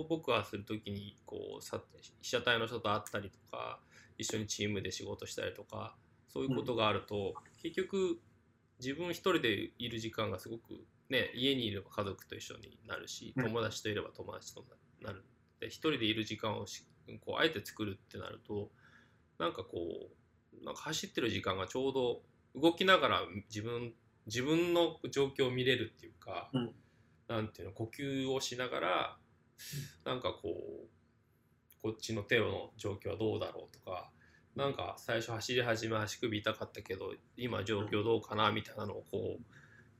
S3: を僕はする時にこうさ被写体の人と会ったりとか一緒にチームで仕事したりとかそういうことがあると、結局自分一人でいる時間がすごくね家にいれば家族と一緒になるし
S4: うん。
S3: 友達といれば友達となる。で一人でいる時間をしこうあえて作るってなるとなんかこうなんか走ってる時間がちょうど動きながら自分自分の状況を見れるっていうか、
S4: うん。
S3: なんていうの呼吸をしながらなんかこうこっちの手の状況はどうだろうとかなんか最初走り始め足首痛かったけど今状況どうかなみたいなのをこう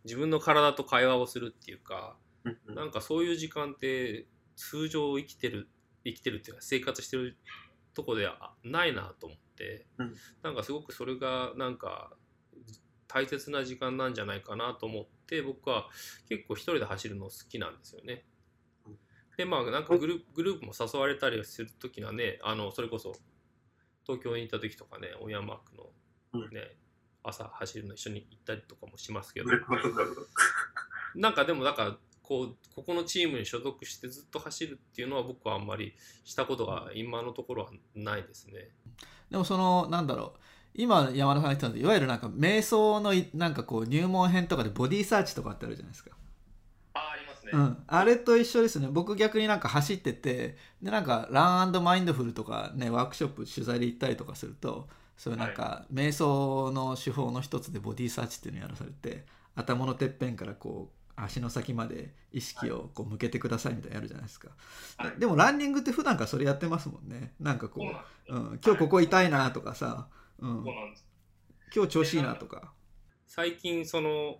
S3: 自分の体と会話をするっていうかなんかそういう時間って通常生きてる生きてるっていうか生活してるとこではないなと思って、
S4: うん
S3: なんかすごくそれがなんか大切な時間なんじゃないかなと思って僕は結構一人で走るの好きなんですよね
S4: うん。
S3: でまあなんかグルグループも誘われたりする時にはねあのそれこそ東京に行った時とかねオンヤマークのね、朝走るの一緒に行ったりとかもしますけどなんかでもだからこうここのチームに所属してずっと走るっていうのは僕はあんまりしたことが今のところはないですね。
S2: でもそのなんだろう今山田さんが言ったのいわゆるなんか瞑想のいなんかこう入門編とかでボディーサーチとかってあるじゃないですか。
S3: ね。
S2: うん、あれと一緒ですね。僕逆になんか走っててでなんかランマインドフルとかねワークショップ取材で行ったりとかするとそういうなんか、瞑想の手法の一つでボディーサーチっていうのをやらされて頭のてっぺんからこう足の先まで意識をこう向けてくださいみたいなのやるじゃないですか、
S3: はい。
S2: でもランニングって普段からそれやってますもんね。なんかこ
S3: そう
S2: う、
S3: なん
S2: 今日ここ痛いなとかさ、うん、今日調子いいなとか、
S3: 最近その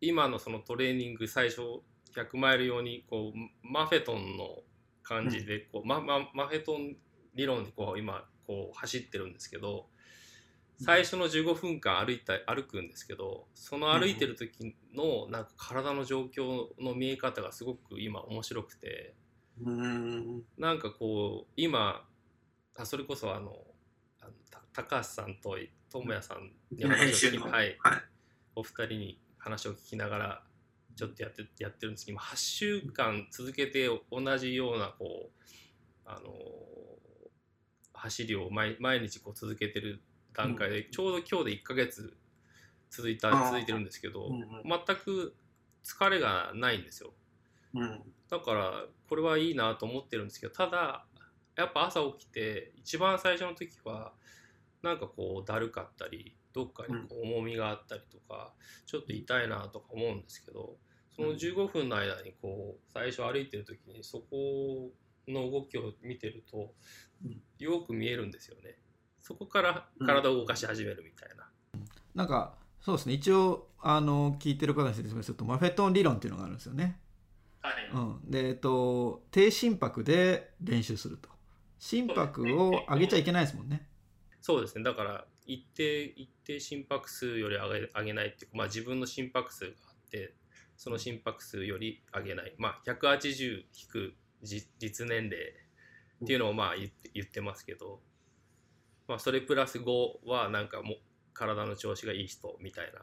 S3: 今のそのトレーニング最初100マイル用にこうマフェトンの感じでこう、マママフェトン理論でこう今こう走ってるんですけど最初の15分間歩いた歩くんですけどその歩いてる時のなんか体の状況の見え方がすごく今面白くて
S4: うーん。
S3: なんかこう今あそれこそあのあのた高橋さんと智也さんに話を聞きはい、
S4: はい。
S3: お二人に話を聞きながらちょっとやってやってるんですけど今8週間続けて同じようなこうあの走りを毎毎日こう続けてる段階で、ちょうど今日で1ヶ月続いた続いてるんですけど、全く疲れがないんですよ。
S4: うん。
S3: だからこれはいいなと思ってるんですけどただやっぱ朝起きて一番最初の時はなんかこうだるかったりどっかにこう重みがあったりとか、ちょっと痛いなとか思うんですけどその15分の間にこう最初歩いてる時にそこの動きを見てると
S4: うん
S3: よく見えるんですよね。そこから体を動かし始めるみたいな。
S2: なんかそうですね一応あの聞いてる方に説明するとマフェトン理論っていうのがあるんですよね。
S4: はい
S2: うん、でえっと低心拍で練習すると心拍を上げちゃいけないですもんね。
S3: そうですねだから一定一定心拍数より上げ上げないっていうか、まあ、自分の心拍数があってその心拍数より上げない、まあ、180引くじ実年齢っていうのをまあ言ってますけど、まあ、それプラス5はなんかもう体の調子がいい人みたいな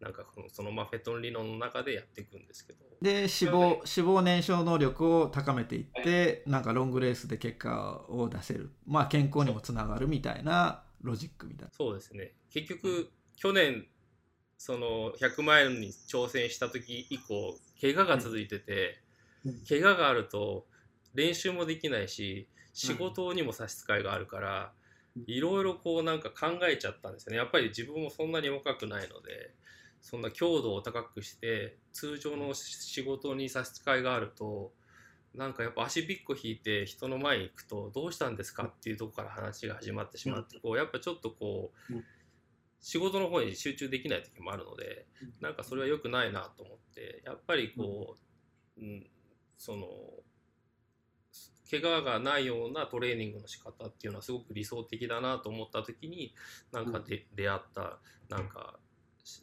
S3: なんかこのそのマフェトン理論の中でやっていくんですけど。
S2: で脂肪脂肪燃焼能力を高めていってなんかロングレースで結果を出せる。まあ健康にもつながるみたいなロジックみたいな。
S3: そうですね。結局去年その100万円に挑戦した時以降怪我が続いてて、
S4: うん。
S3: 怪我があると練習もできないし仕事にも差し支えがあるから、
S4: うん。
S3: いろいろこうなんか考えちゃったんですよね。やっぱり自分もそんなに若くないのでそんな強度を高くして通常の仕事に差し支えがあるとなんかやっぱ足びっこ引いて人の前に行くとどうしたんですかっていうところから話が始まってしまってこうやっぱちょっとこう
S4: うん
S3: 仕事の方に集中できない時もあるのでなんかそれは良くないなと思ってやっぱりこう、うん、その怪我がないようなトレーニングの仕方っていうのはすごく理想的だなと思った時になんかで、出会ったなんかし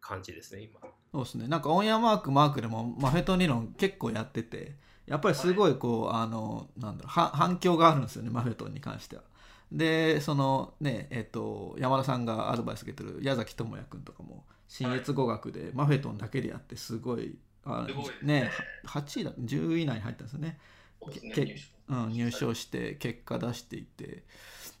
S3: 感じですね今。
S2: そうですねなんかオンヤマークマークでもマフェトン理論結構やっててやっぱりすごいこう、あのなんだろうは反響があるんですよねマフェトンに関しては。でそのねえっと山田さんがアドバイス受けてる矢崎智也君とかも新越語学でマフェトンだけでやってすごいあね。
S3: ね
S2: は8位だ10位以内に入ったんですよね。けうん、入賞して結果出していて。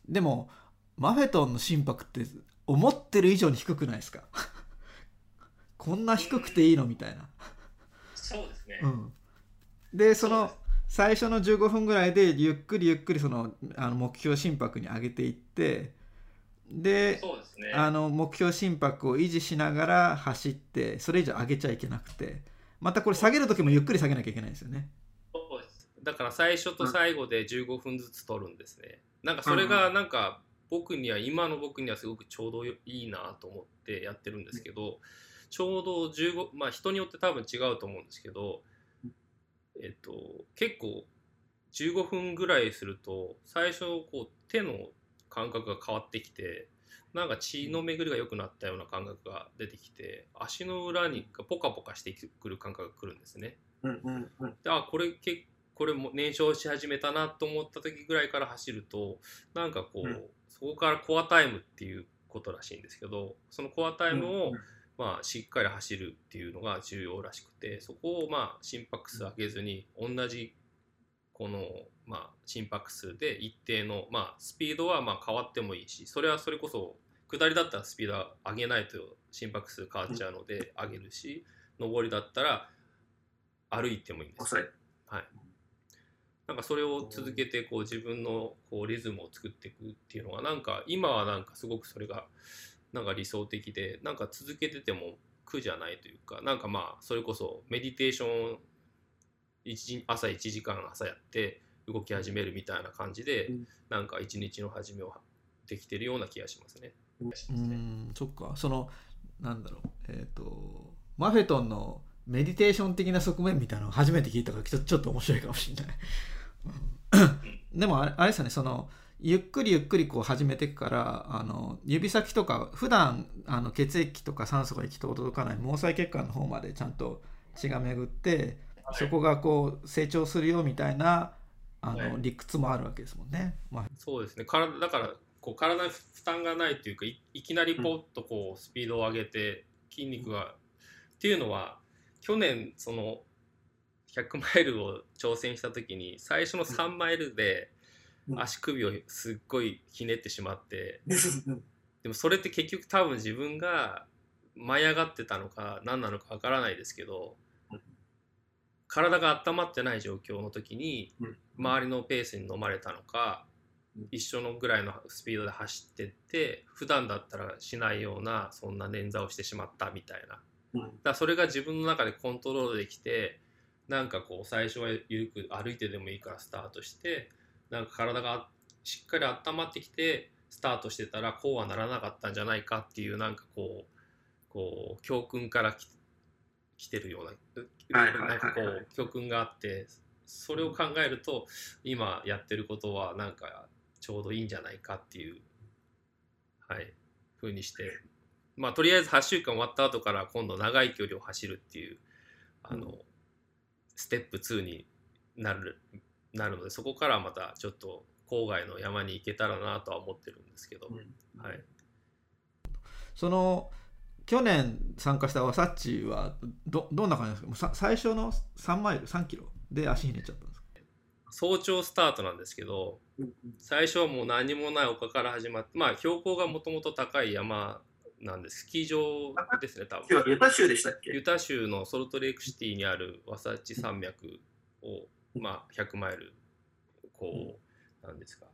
S2: でもマフェトンの心拍って思ってる以上に低くないですか？(laughs) こんな低くていいの？みたいな、
S3: そうですね。
S2: うん、でその最初の15分ぐらいでゆっくりゆっくりそのあの目標心拍に上げていってで
S3: ね。
S2: あの目標心拍を維持しながら走ってそれ以上上げちゃいけなくてまたこれ下げる時もゆっくり下げなきゃいけないんですよね。
S3: そうです。だから最初と最後で15分ずつ取るんですね、なんかそれがなんか僕には今の僕にはすごくちょうどいいなと思ってやってるんですけど、ちょうど15まあ人によって多分違うと思うんですけど、えっと結構15分ぐらいすると最初こう手の感覚が変わってきてなんか血の巡りが良くなったような感覚が出てきて足の裏にポカポカしてくる感覚が来るんですね。
S4: うんうんうん。
S3: であこれけこれも燃焼し始めたなと思った時ぐらいから走るとなんかこう、
S4: うん。
S3: そこからコアタイムっていうことらしいんですけどそのコアタイムを、
S4: うん
S3: まあ、しっかり走るっていうのが重要らしくてそこをまあ心拍数上げずに同じこの、まあ、心拍数で一定の、まあ、スピードはまあ変わってもいいしそれはそれこそ下りだったらスピードは上げないと心拍数変わっちゃうので上げるし上りだったら歩いてもいいんです。はい、なんかそれを続けてこう自分のこうリズムを作っていくっていうのがなんか今はなんかすごくそれがなんか理想的でなんか続けてても苦じゃないというかなんかまあそれこそメディテーション一朝1時間朝やって動き始めるみたいな感じで、
S4: うん。
S3: なんか一日の始めをできてるような気がしますね。
S2: うーんそっか。そのなんだろう。えっ、とマフェトンのメディテーション的な側面みたいなのを初めて聞いたからちょちょっと面白いかもしれない、うん。でもあれあれですよね。そのゆっくりゆっくりこう始めていくからあの指先とか普段あの血液とか酸素が行き届かない毛細血管の方までちゃんと血が巡ってそこがこう成長するよみたいなあの、
S3: はい
S2: 理屈もあるわけですもんね。まあ
S3: そうですね体だからこう体に負担がないというかいいきなりポッとこうスピードを上げて筋肉が。っていうのは去年その100マイルを挑戦した時に最初の3マイルで
S4: うん
S3: 足首をすっごいひねってしまって。
S4: うん。
S3: でもそれって結局多分自分が舞い上がってたのか何なのかわからないですけど
S4: うん。
S3: 体が温まってない状況の時に
S4: うん。
S3: 周りのペースに飲まれたのか
S4: うん。
S3: 一緒のぐらいのスピードで走ってって普段だったらしないようなそんな捻挫をしてしまったみたいな。だか
S4: うん
S3: らそれが自分の中でコントロールできてなんかこう最初は緩く歩いてでもいいからスタートしてなんか体がしっかり温まってきてスタートしてたらこうはならなかったんじゃないかっていうなんかこうこう教訓からき来てるようななんかこう教訓があってそれを考えると今やってることはなんかちょうどいいんじゃないかっていうはいふうにして。まあとりあえず8週間終わった後から今度長い距離を走るっていうあの、
S4: うん
S3: ステップ2になるなるのでそこからまたちょっと郊外の山に行けたらなとは思ってるんですけど、
S4: うん。
S3: はい、
S2: その去年参加したワサッチはどどんな感じですか？もうさ最初の3マイル3キロで足ひねっちゃったんですか？
S3: 早朝スタートなんですけど
S4: うん
S3: 最初はもう何もない丘から始まってまあ標高がもともと高い山なんです。スキー場ですね多分。
S4: ユタ州でしたっけ？
S3: ユタ州のソルトレイクシティにあるワサッチ山脈を、まあ、100マイルこうなんですか。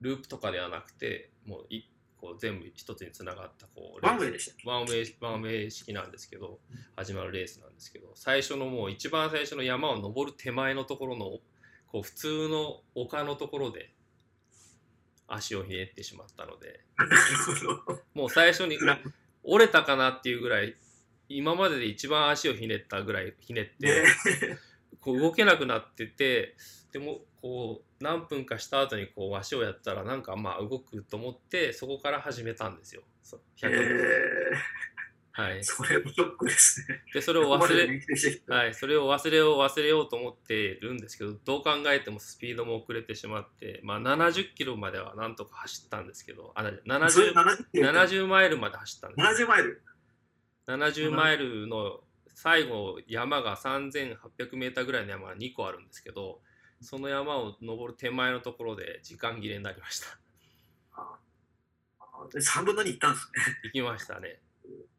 S3: ループとかではなくてもういこう全部一つにつながったこう
S4: one way でした
S3: one way one way 式なんですけど始まるレースなんですけど最初のもう一番最初の山を登る手前のところのこう普通の丘のところで足をひねってしまったので。もう最初に折れたかなっていうぐらい今までで一番足をひねったぐらいひねって
S4: ね
S3: こう動けなくなっててでもこう何分かした後にこう足をやったらなんかまあ動くと思ってそこから始めたんですよ。そう
S4: え
S3: 100はい
S4: ー、、それもショックですね。
S3: でそれを忘れはい、それを忘れよう忘れようと思ってるんですけどどう考えてもスピードも遅れてしまって、まあ、70キロまではなんとか走ったんですけどあ
S4: それ
S3: 70,
S4: 70キロ
S3: 70マイルまで走ったんです
S4: 70マイル。
S3: 70マイルの最後山が3800メーターぐらいの山が2個あるんですけどその山を登る手前のところで時間切れになりました。
S4: ああで3分の2いったんですね。
S3: 行きましたね。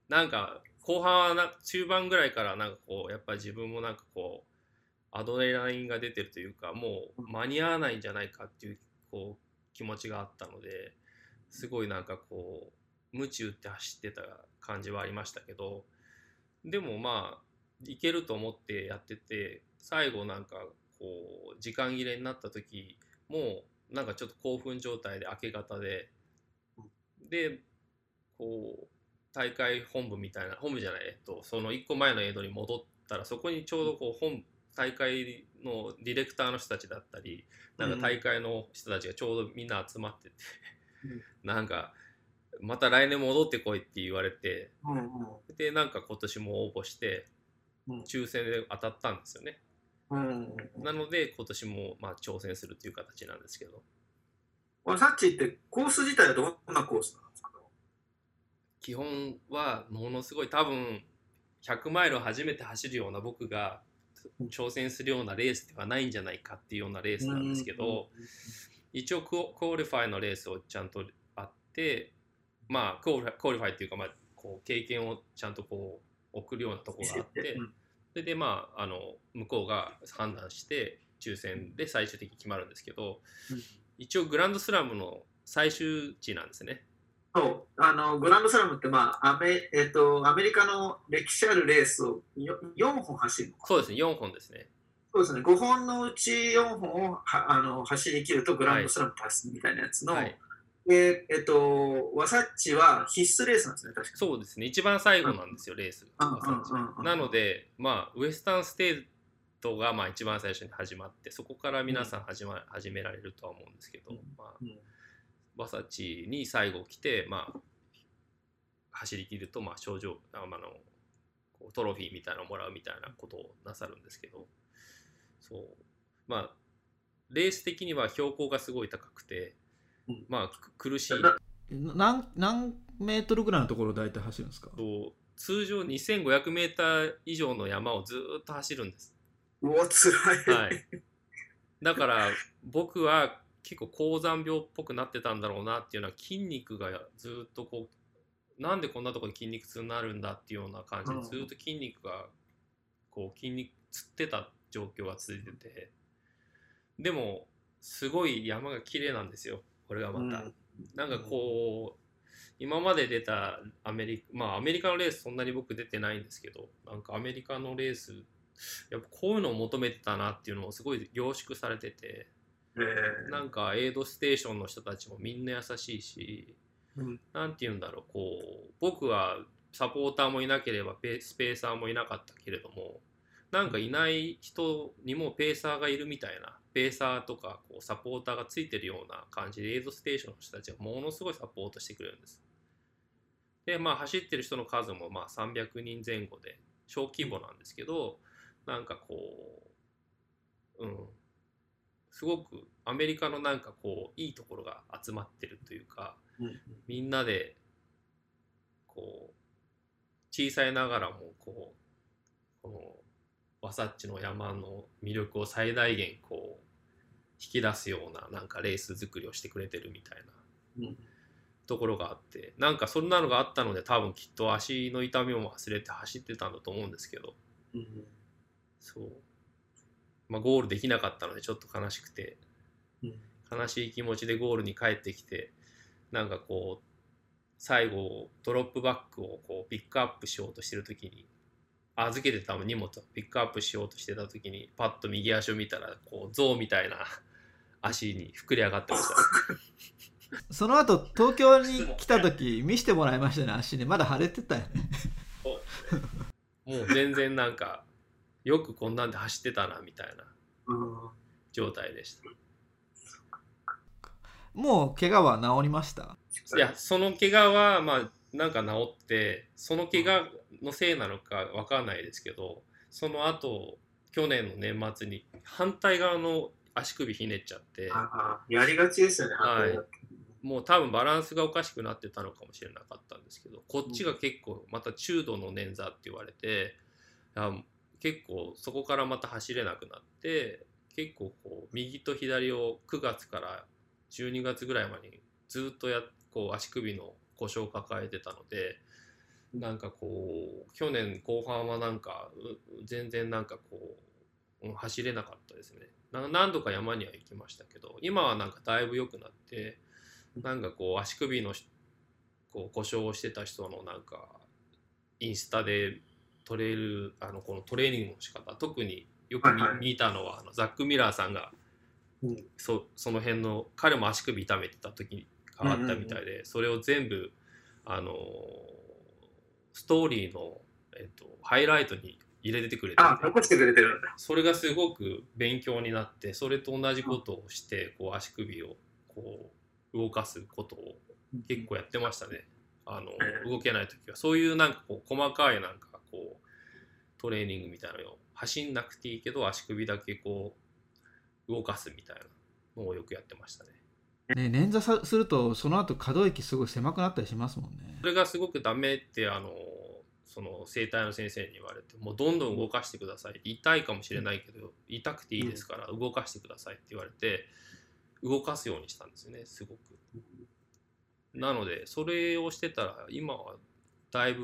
S3: なんか後半はな中盤ぐらいからなんかこうやっぱり自分もなんかこうアドレナリンが出てるというかもう間に合わないんじゃないかっていうこう気持ちがあったのですごいなんかこう鞭打って走ってた感じはありましたけどでもまあいけると思ってやってて最後なんかこう時間切れになった時もうなんかちょっと興奮状態で明け方ででこう大会本部みたいな本部じゃない、えっと、その1個前のエイドに戻ったらそこにちょうどこう本大会のディレクターの人たちだったりなんか大会の人たちがちょうどみんな集まってて、なんかまた来年戻ってこいって言われて
S4: うんうん。
S3: でなんか今年も応募して
S4: うん。
S3: 抽選で当たったんですよね。
S4: うんうん
S3: なので今年もまあ挑戦するという形なんですけど。
S4: ワサッチってコース自体はどんなコースなんですか？
S3: 基本はものすごい多分100マイルを初めて走るような僕が挑戦するようなレースではないんじゃないかっていうようなレースなんですけど、一応クオ qualify のレースをちゃんとあってまあ qualify っていうか、まあ、こう経験をちゃんとこう送るようなところがあって、(laughs)
S4: うん。
S3: それでまああの向こうが判断して抽選で最終的に決まるんですけど、
S4: うん。
S3: 一応グランドスラムの最終地なんですね。
S4: そう。あのグランドスラムって、まあアメえっとアメリカの歴史あるレースをよ4本走る
S3: そうですね。4本ですね。
S4: そうですね。5本のうち4本をはあの走り切るとグランドスラム達成みたいなやつの、
S3: はい、
S4: でえっとワサッチは必須レースなんですね確か
S3: そうですね。一番最後なんですよ、レース
S4: うんうんうんうん。
S3: なのでまあウエスタンステートがまあ一番最初に始まってそこから皆さん始,、ま始められるとは思うんですけど、
S4: うん。
S3: まあ
S4: うん。
S3: バサチに最後来てまあ走り切るとまあ賞状ああのこうトロフィーみたいなのをもらうみたいなことをなさるんですけどそう。まあレース的には標高がすごい高くて、
S4: うん
S3: まあく苦しい
S4: な
S2: 何何メートルぐらいのところを大体走るんですか？
S3: と通常2500メーター以上の山をずーっと走るんです。
S4: うわ、つらい。
S3: はい。だから僕は結構高山病っぽくなってたんだろうなっていうのは筋肉がずーっとこうなんでこんなところに筋肉痛になるんだっていうような感じで
S4: うん
S3: ずーっと筋肉がこう筋肉つってた状況が続いててでもすごい山が綺麗なんですよこれがまた。なんかこう今まで出たアメリカまあアメリカのレースそんなに僕出てないんですけどなんかアメリカのレースやっぱこういうのを求めてたなっていうのをすごい凝縮されてて
S4: えー。
S3: なんかエイドステーションの人たちもみんな優しいし
S4: うん。
S3: なんて言うんだろうこう僕はサポーターもいなければペスペーサーもいなかったけれどもなんかいない人にもペーサーがいるみたいなペーサーとかこうサポーターがついてるような感じでエイドステーションの人たちがものすごいサポートしてくれるんです。でまあ走ってる人の数もまあ300人前後で小規模なんですけどなんかこううんすごくアメリカのなんかこういいところが集まってるというか
S4: うん
S3: みんなでこう小さいながらもこうこのワサッチの山の魅力を最大限こう引き出すようななんかレース作りをしてくれてるみたいな。
S4: うん。
S3: ところがあって。なんかそんなのがあったので多分きっと足の痛みも忘れて走ってたんだと思うんですけど。
S4: うん
S3: そう。まあゴールできなかったのでちょっと悲しくて。
S4: うん。
S3: 悲しい気持ちでゴールに帰ってきてなんかこう最後ドロップバッグをこうピックアップしようとしてる時に預けてた荷物をピックアップしようとしてた時にパッと右足を見たらこう象みたいな (laughs) 足に膨れ上がってました。(laughs)
S2: その後東京に来た時見せてもらいましたね足ねまだ腫れてたよね。
S3: もう全然なんかよくこんなんで走ってたなみたいな
S4: うん。
S3: 状態でした。
S2: もう怪我は治りました？
S3: いやその怪我はまあなんか治ってその怪我のせいなのかわかんないですけどその後去年の年末に反対側の足首ひねっちゃって
S4: やりがちですよね、
S3: はい。もう多分バランスがおかしくなってたのかもしれなかったんですけどこっちが結構また中度の捻挫って言われてあ結構そこからまた走れなくなって結構こう右と左を9月から12月ぐらいまでにずっとやこう足首の故障を抱えてたのでなんかこう去年後半はなんかう全然なんかこううん走れなかったですね。な何度か山には行きましたけど今はなんかだいぶ良くなってなんかこう足首のしこう故障をしてた人のなんかインスタでトレイルあのこのトレーニングの仕方特によく見,、
S4: はいはい。
S3: 見たのはあのザック・ミラーさんが
S4: うん。
S3: そその辺の彼も足首痛めてた時に変わったみたいで、それを全部あのストーリーの、えっと、ハイライトに入れてくれてて
S4: あ、残してくれてるんだ。
S3: それがすごく勉強になってそれと同じことをしてこう足首をこう動かすことを結構やってましたね。あの
S4: ええ。
S3: 動けない時は。そういうなんかこう細かいなんかこうトレーニングみたいなのを走んなくていいけど足首だけこう動かすみたいなのをよくやってましたね
S2: ね捻挫さするとその後可動域すごい狭くなったりしますもんね。
S3: それがすごくダメってあのその整体の先生に言われてもうどんどん動かしてください。痛いかもしれないけど痛くていいですから動かしてくださいって言われて動かすようにしたんですよねすごく。なのでそれをしてたら今はだいぶ。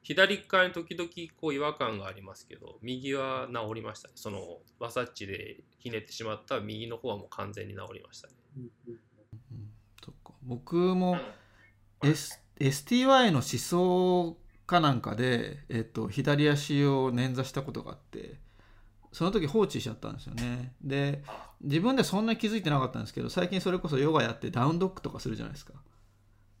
S3: 左側に時々こう違和感がありますけど右は治りました。ねそのワサッチでひねってしまった右の方はもう完全に治りましたね。
S2: うんそっか。僕も S STY の思想かなんかで、えっと、左足を捻挫したことがあってその時放置しちゃったんですよね。で自分でそんなに気づいてなかったんですけど最近それこそヨガやってダウンドッグとかするじゃないですか。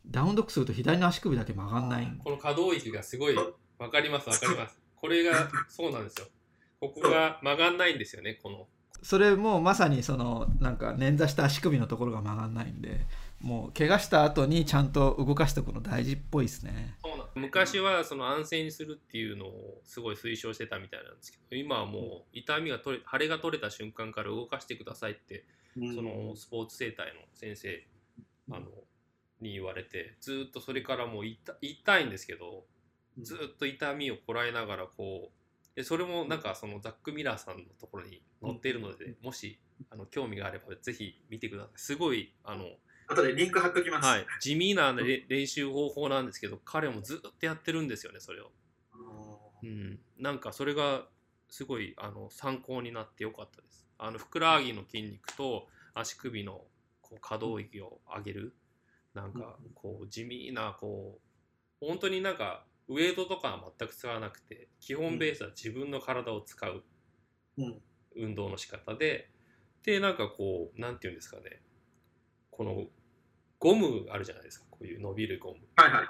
S2: ダウンドッグすると左の足首だけ曲がんない
S3: この可動域がすごいわかりますわかります。これがそうなんですよ。ここが曲がんないんですよねこの。
S2: それもまさにそのなんか捻挫した足首のところが曲がんないんでもう怪我した後にちゃんと動かしておくの大事っぽいですね。
S3: そうなん昔はその安静にするっていうのをすごい推奨してたみたいなんですけど今はもう痛みが取れ腫れが取れた瞬間から動かしてくださいってそのスポーツ整体の先生あのに言われてずーっとそれからもう痛痛いんですけど
S4: うん。
S3: ずーっと痛みをこらえながらこうでそれもなんかそのザック・ミラーさんのところに載っているので、もしあの興味があればぜひ見てください。すごいあの、
S4: 後でリンク貼っときます。
S3: はい、地味なれ練習方法なんですけど彼もずっとやってるんですよねそれを、
S4: あ
S3: うん、なんかそれがすごいあの参考になってよかったです。あのふくらはぎの筋肉と足首のこう可動域を上げる。なんかこう地味なこう本当になんかウエイトとかは全く使わなくて基本ベースは自分の体を使う。運動の仕方で。でなんかこうなんていうんですかね。このゴムあるじゃないですか。こういう伸びるゴム。
S4: はいはいはい。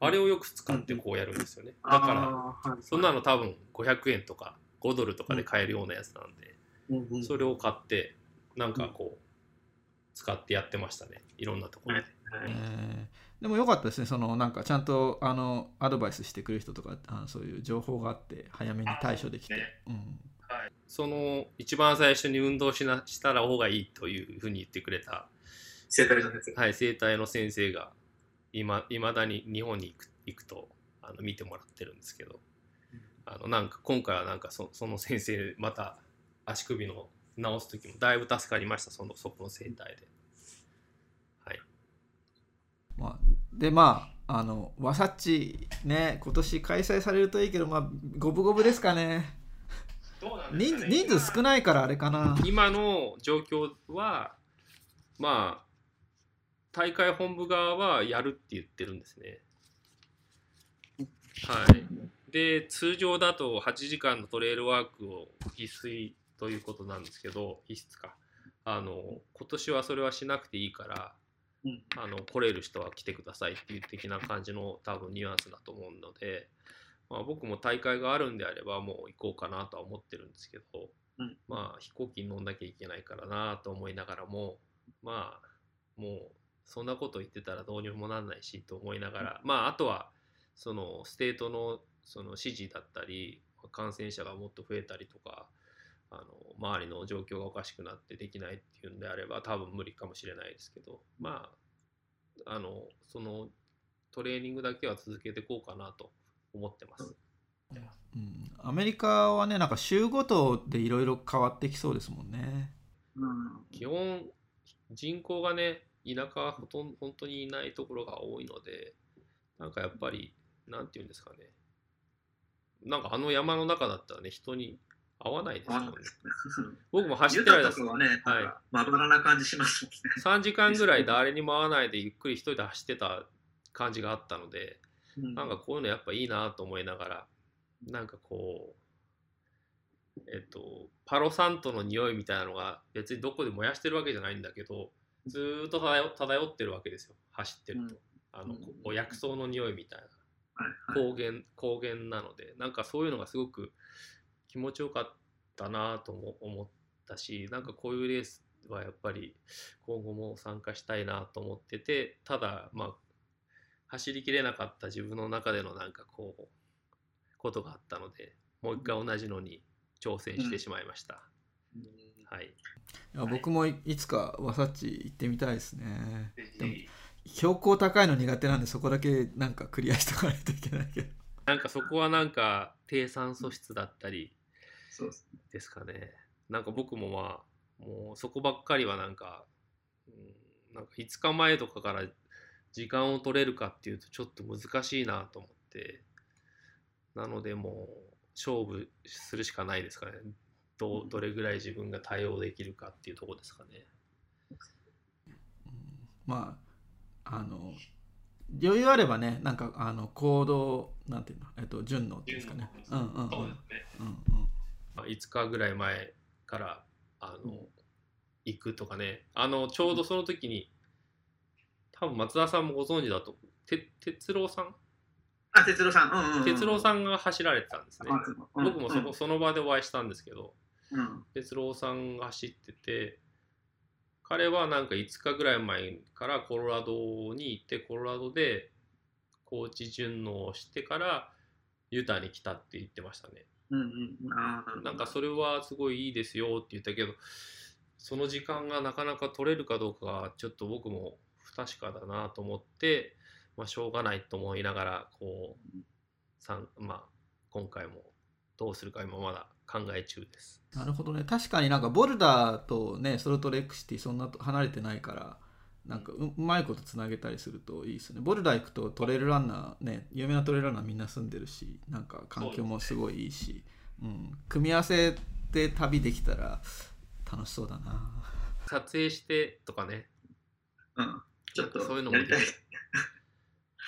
S3: あれをよく使ってこうやるんですよね。だ
S4: あ
S3: から
S4: ーはい
S3: そんなの多分500円とか5ドルとかで買えるようなやつなんで
S4: うんうん。
S3: それを買ってなんかこう使ってやってましたね。いろんなところで。
S4: はい
S2: えーでも良かったですね。そのなんかちゃんとあのアドバイスしてくれる人とかあのそういう情報があって早めに対処できて、うん、
S3: その一番最初に運動しなしたら方がいいというふうに言ってくれた、
S4: 生体の先生。
S3: はい、整体の先生がいま未だに日本に行く行くとあの見てもらってるんですけどあのなんか今回はなんかそその先生また足首の治す時もだいぶ助かりましたそのそこの整体で。はい。
S2: まあ、でまああのワサッチね今年開催されるといいけどまあ五分五分ですかね。人数人数少ないからあれかな。
S3: 今の状況はまあ大会本部側はやるって言ってるんですね。はい、で通常だと8時間のトレイルワークを必須ということなんですけど必須か。あの今年はそれはしなくていいから
S4: うん
S3: あの来れる人は来てくださいっていう的な感じの多分ニュアンスだと思うので、まあ、僕も大会があるんであればもう行こうかなとは思ってるんですけど、
S4: うん。
S3: まあ飛行機に乗んなきゃいけないからなと思いながらもまあもうそんなこと言ってたらどうにもなんないしと思いながら、まああとはその state のその指示だったり感染者がもっと増えたりとかあの周りの状況がおかしくなってできないっていうんであれば多分無理かもしれないですけどまああのそのトレーニングだけは続けていこうかなと思ってます。
S2: うん、アメリカはねなんか州ごとでいろいろ変わってきそうですもんね。
S4: うん。
S3: 基本人口がね田舎はほとんど本当にいないところが多いのでなんかやっぱりなんていうんですかね。なんかあの山の中だったらね人に会わないですね。(laughs) 僕も走
S4: ユ
S3: ってる間
S4: タとかはね、
S3: はい。
S4: まばらな感じしますもんね。
S3: 3時間ぐらい誰にも会わないでゆっくり一人で走ってた感じがあったので
S4: うん。
S3: なんかこういうのやっぱいいなと思いながらなんかこうえっとパロサントの匂いみたいなのが別にどこで燃やしてるわけじゃないんだけどずーっと漂漂ってるわけですよ。走ってると、
S4: うん。
S3: あの
S4: う
S3: 薬草の匂いみたいな。
S4: はいはい。
S3: 高原高原なのでなんかそういうのがすごく気持ちよかったなとも思ったしなんかこういうレースはやっぱり今後も参加したいなと思っててただまあ走りきれなかった自分の中でのなんかこうことがあったのでもう一回同じのに挑戦してしまいました、
S4: うん。
S3: はい。
S2: いや僕もいいつかワサッチ行ってみたいですね。
S4: ぜひ。
S2: でも標高高いの苦手なんでそこだけなんかクリアしとかないといけないけど。
S3: なんかそこはなんか低酸素質だったり
S4: そうですね。
S3: ですかね。なんか僕もまあ、もうそこばっかりはなんか、うん、なんか5日前とかから時間を取れるかっていうとちょっと難しいなと思って、なのでもう勝負するしかないですかね。どうどれぐらい自分が対応できるかっていうところですかね。
S2: うんまああの余裕あればねなんかあの行動なんていうの？えっと順応っていうんですかねうんうんうんうんうん
S3: 5日ぐらい前からあの、行くとかね。あの、ちょうどその時に、多分松田さんもご存知だと、て哲郎さん？
S4: あ、哲郎さん。うんうんうん。
S3: 哲郎さんが走られてたんですね。
S4: あうん
S3: 僕もそこ、その場でお会いしたんですけど、
S4: うん。
S3: 哲郎さんが走ってて、彼はなんか5日ぐらい前からコロラドに行って、コロラドで高知順応をしてからユタに来たって言ってましたね。
S4: うんうん。あな
S3: んかそれはすごいいいですよって言ったけど、その時間がなかなか取れるかどうかがちょっと僕も不確かだなと思って、まあ、しょうがないと思いながらこうさん、まあ、今回もどうするか今まだ考え中です。
S2: なるほどね確かになんかボルダーとねソルトレックシティそんな離れてないからなんかううまいことつなげたりするといいですね。ボルダー行くとトレイルランナーね有名なトレイルランナーみんな住んでるしなんか環境もすごいいいし。う、ん、組み合わせで旅できたら楽しそうだな。
S3: 撮影してとかね。
S4: うん。ちょっと
S3: そういうのも
S4: やりたい。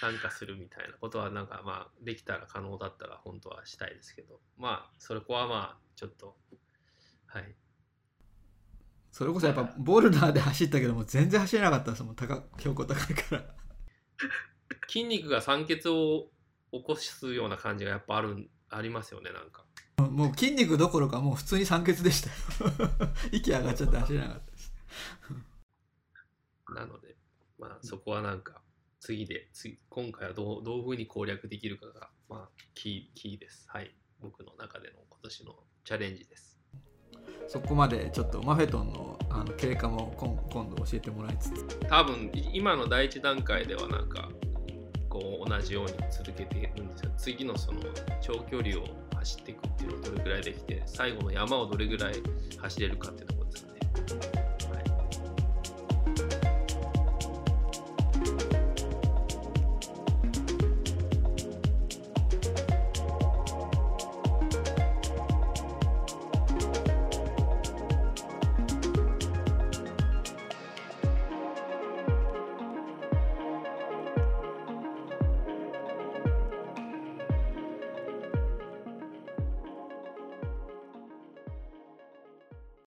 S3: 参加するみたいなことはなんかまあできたら可能だったら本当はしたいですけど。まあそれこはまあちょっとはい
S2: それこそやっぱボルダーで走ったけども全然走れなかったですもん。高標高高いから。(laughs)
S3: 筋肉が酸欠を起こすような感じがやっぱあるありますよねなんか。
S2: もう筋肉どころかもう普通に酸欠でしたよ。(laughs) 息上がっちゃって走れなかったです。
S3: なのでまあそこはなんか次で次今回はどうどういうふうに攻略できるかがまあキーキーです。はい。僕の中での今年のチャレンジです
S2: そこまでちょっとマフェトンのあの経過も今度教えてもらいつつ。
S3: 多分今の第一段階ではなんかこう同じように続けているんですよ。次のその長距離を走っていくっていうのをどれぐらいできて最後の山をどれぐらい走れるかっていうところですよね。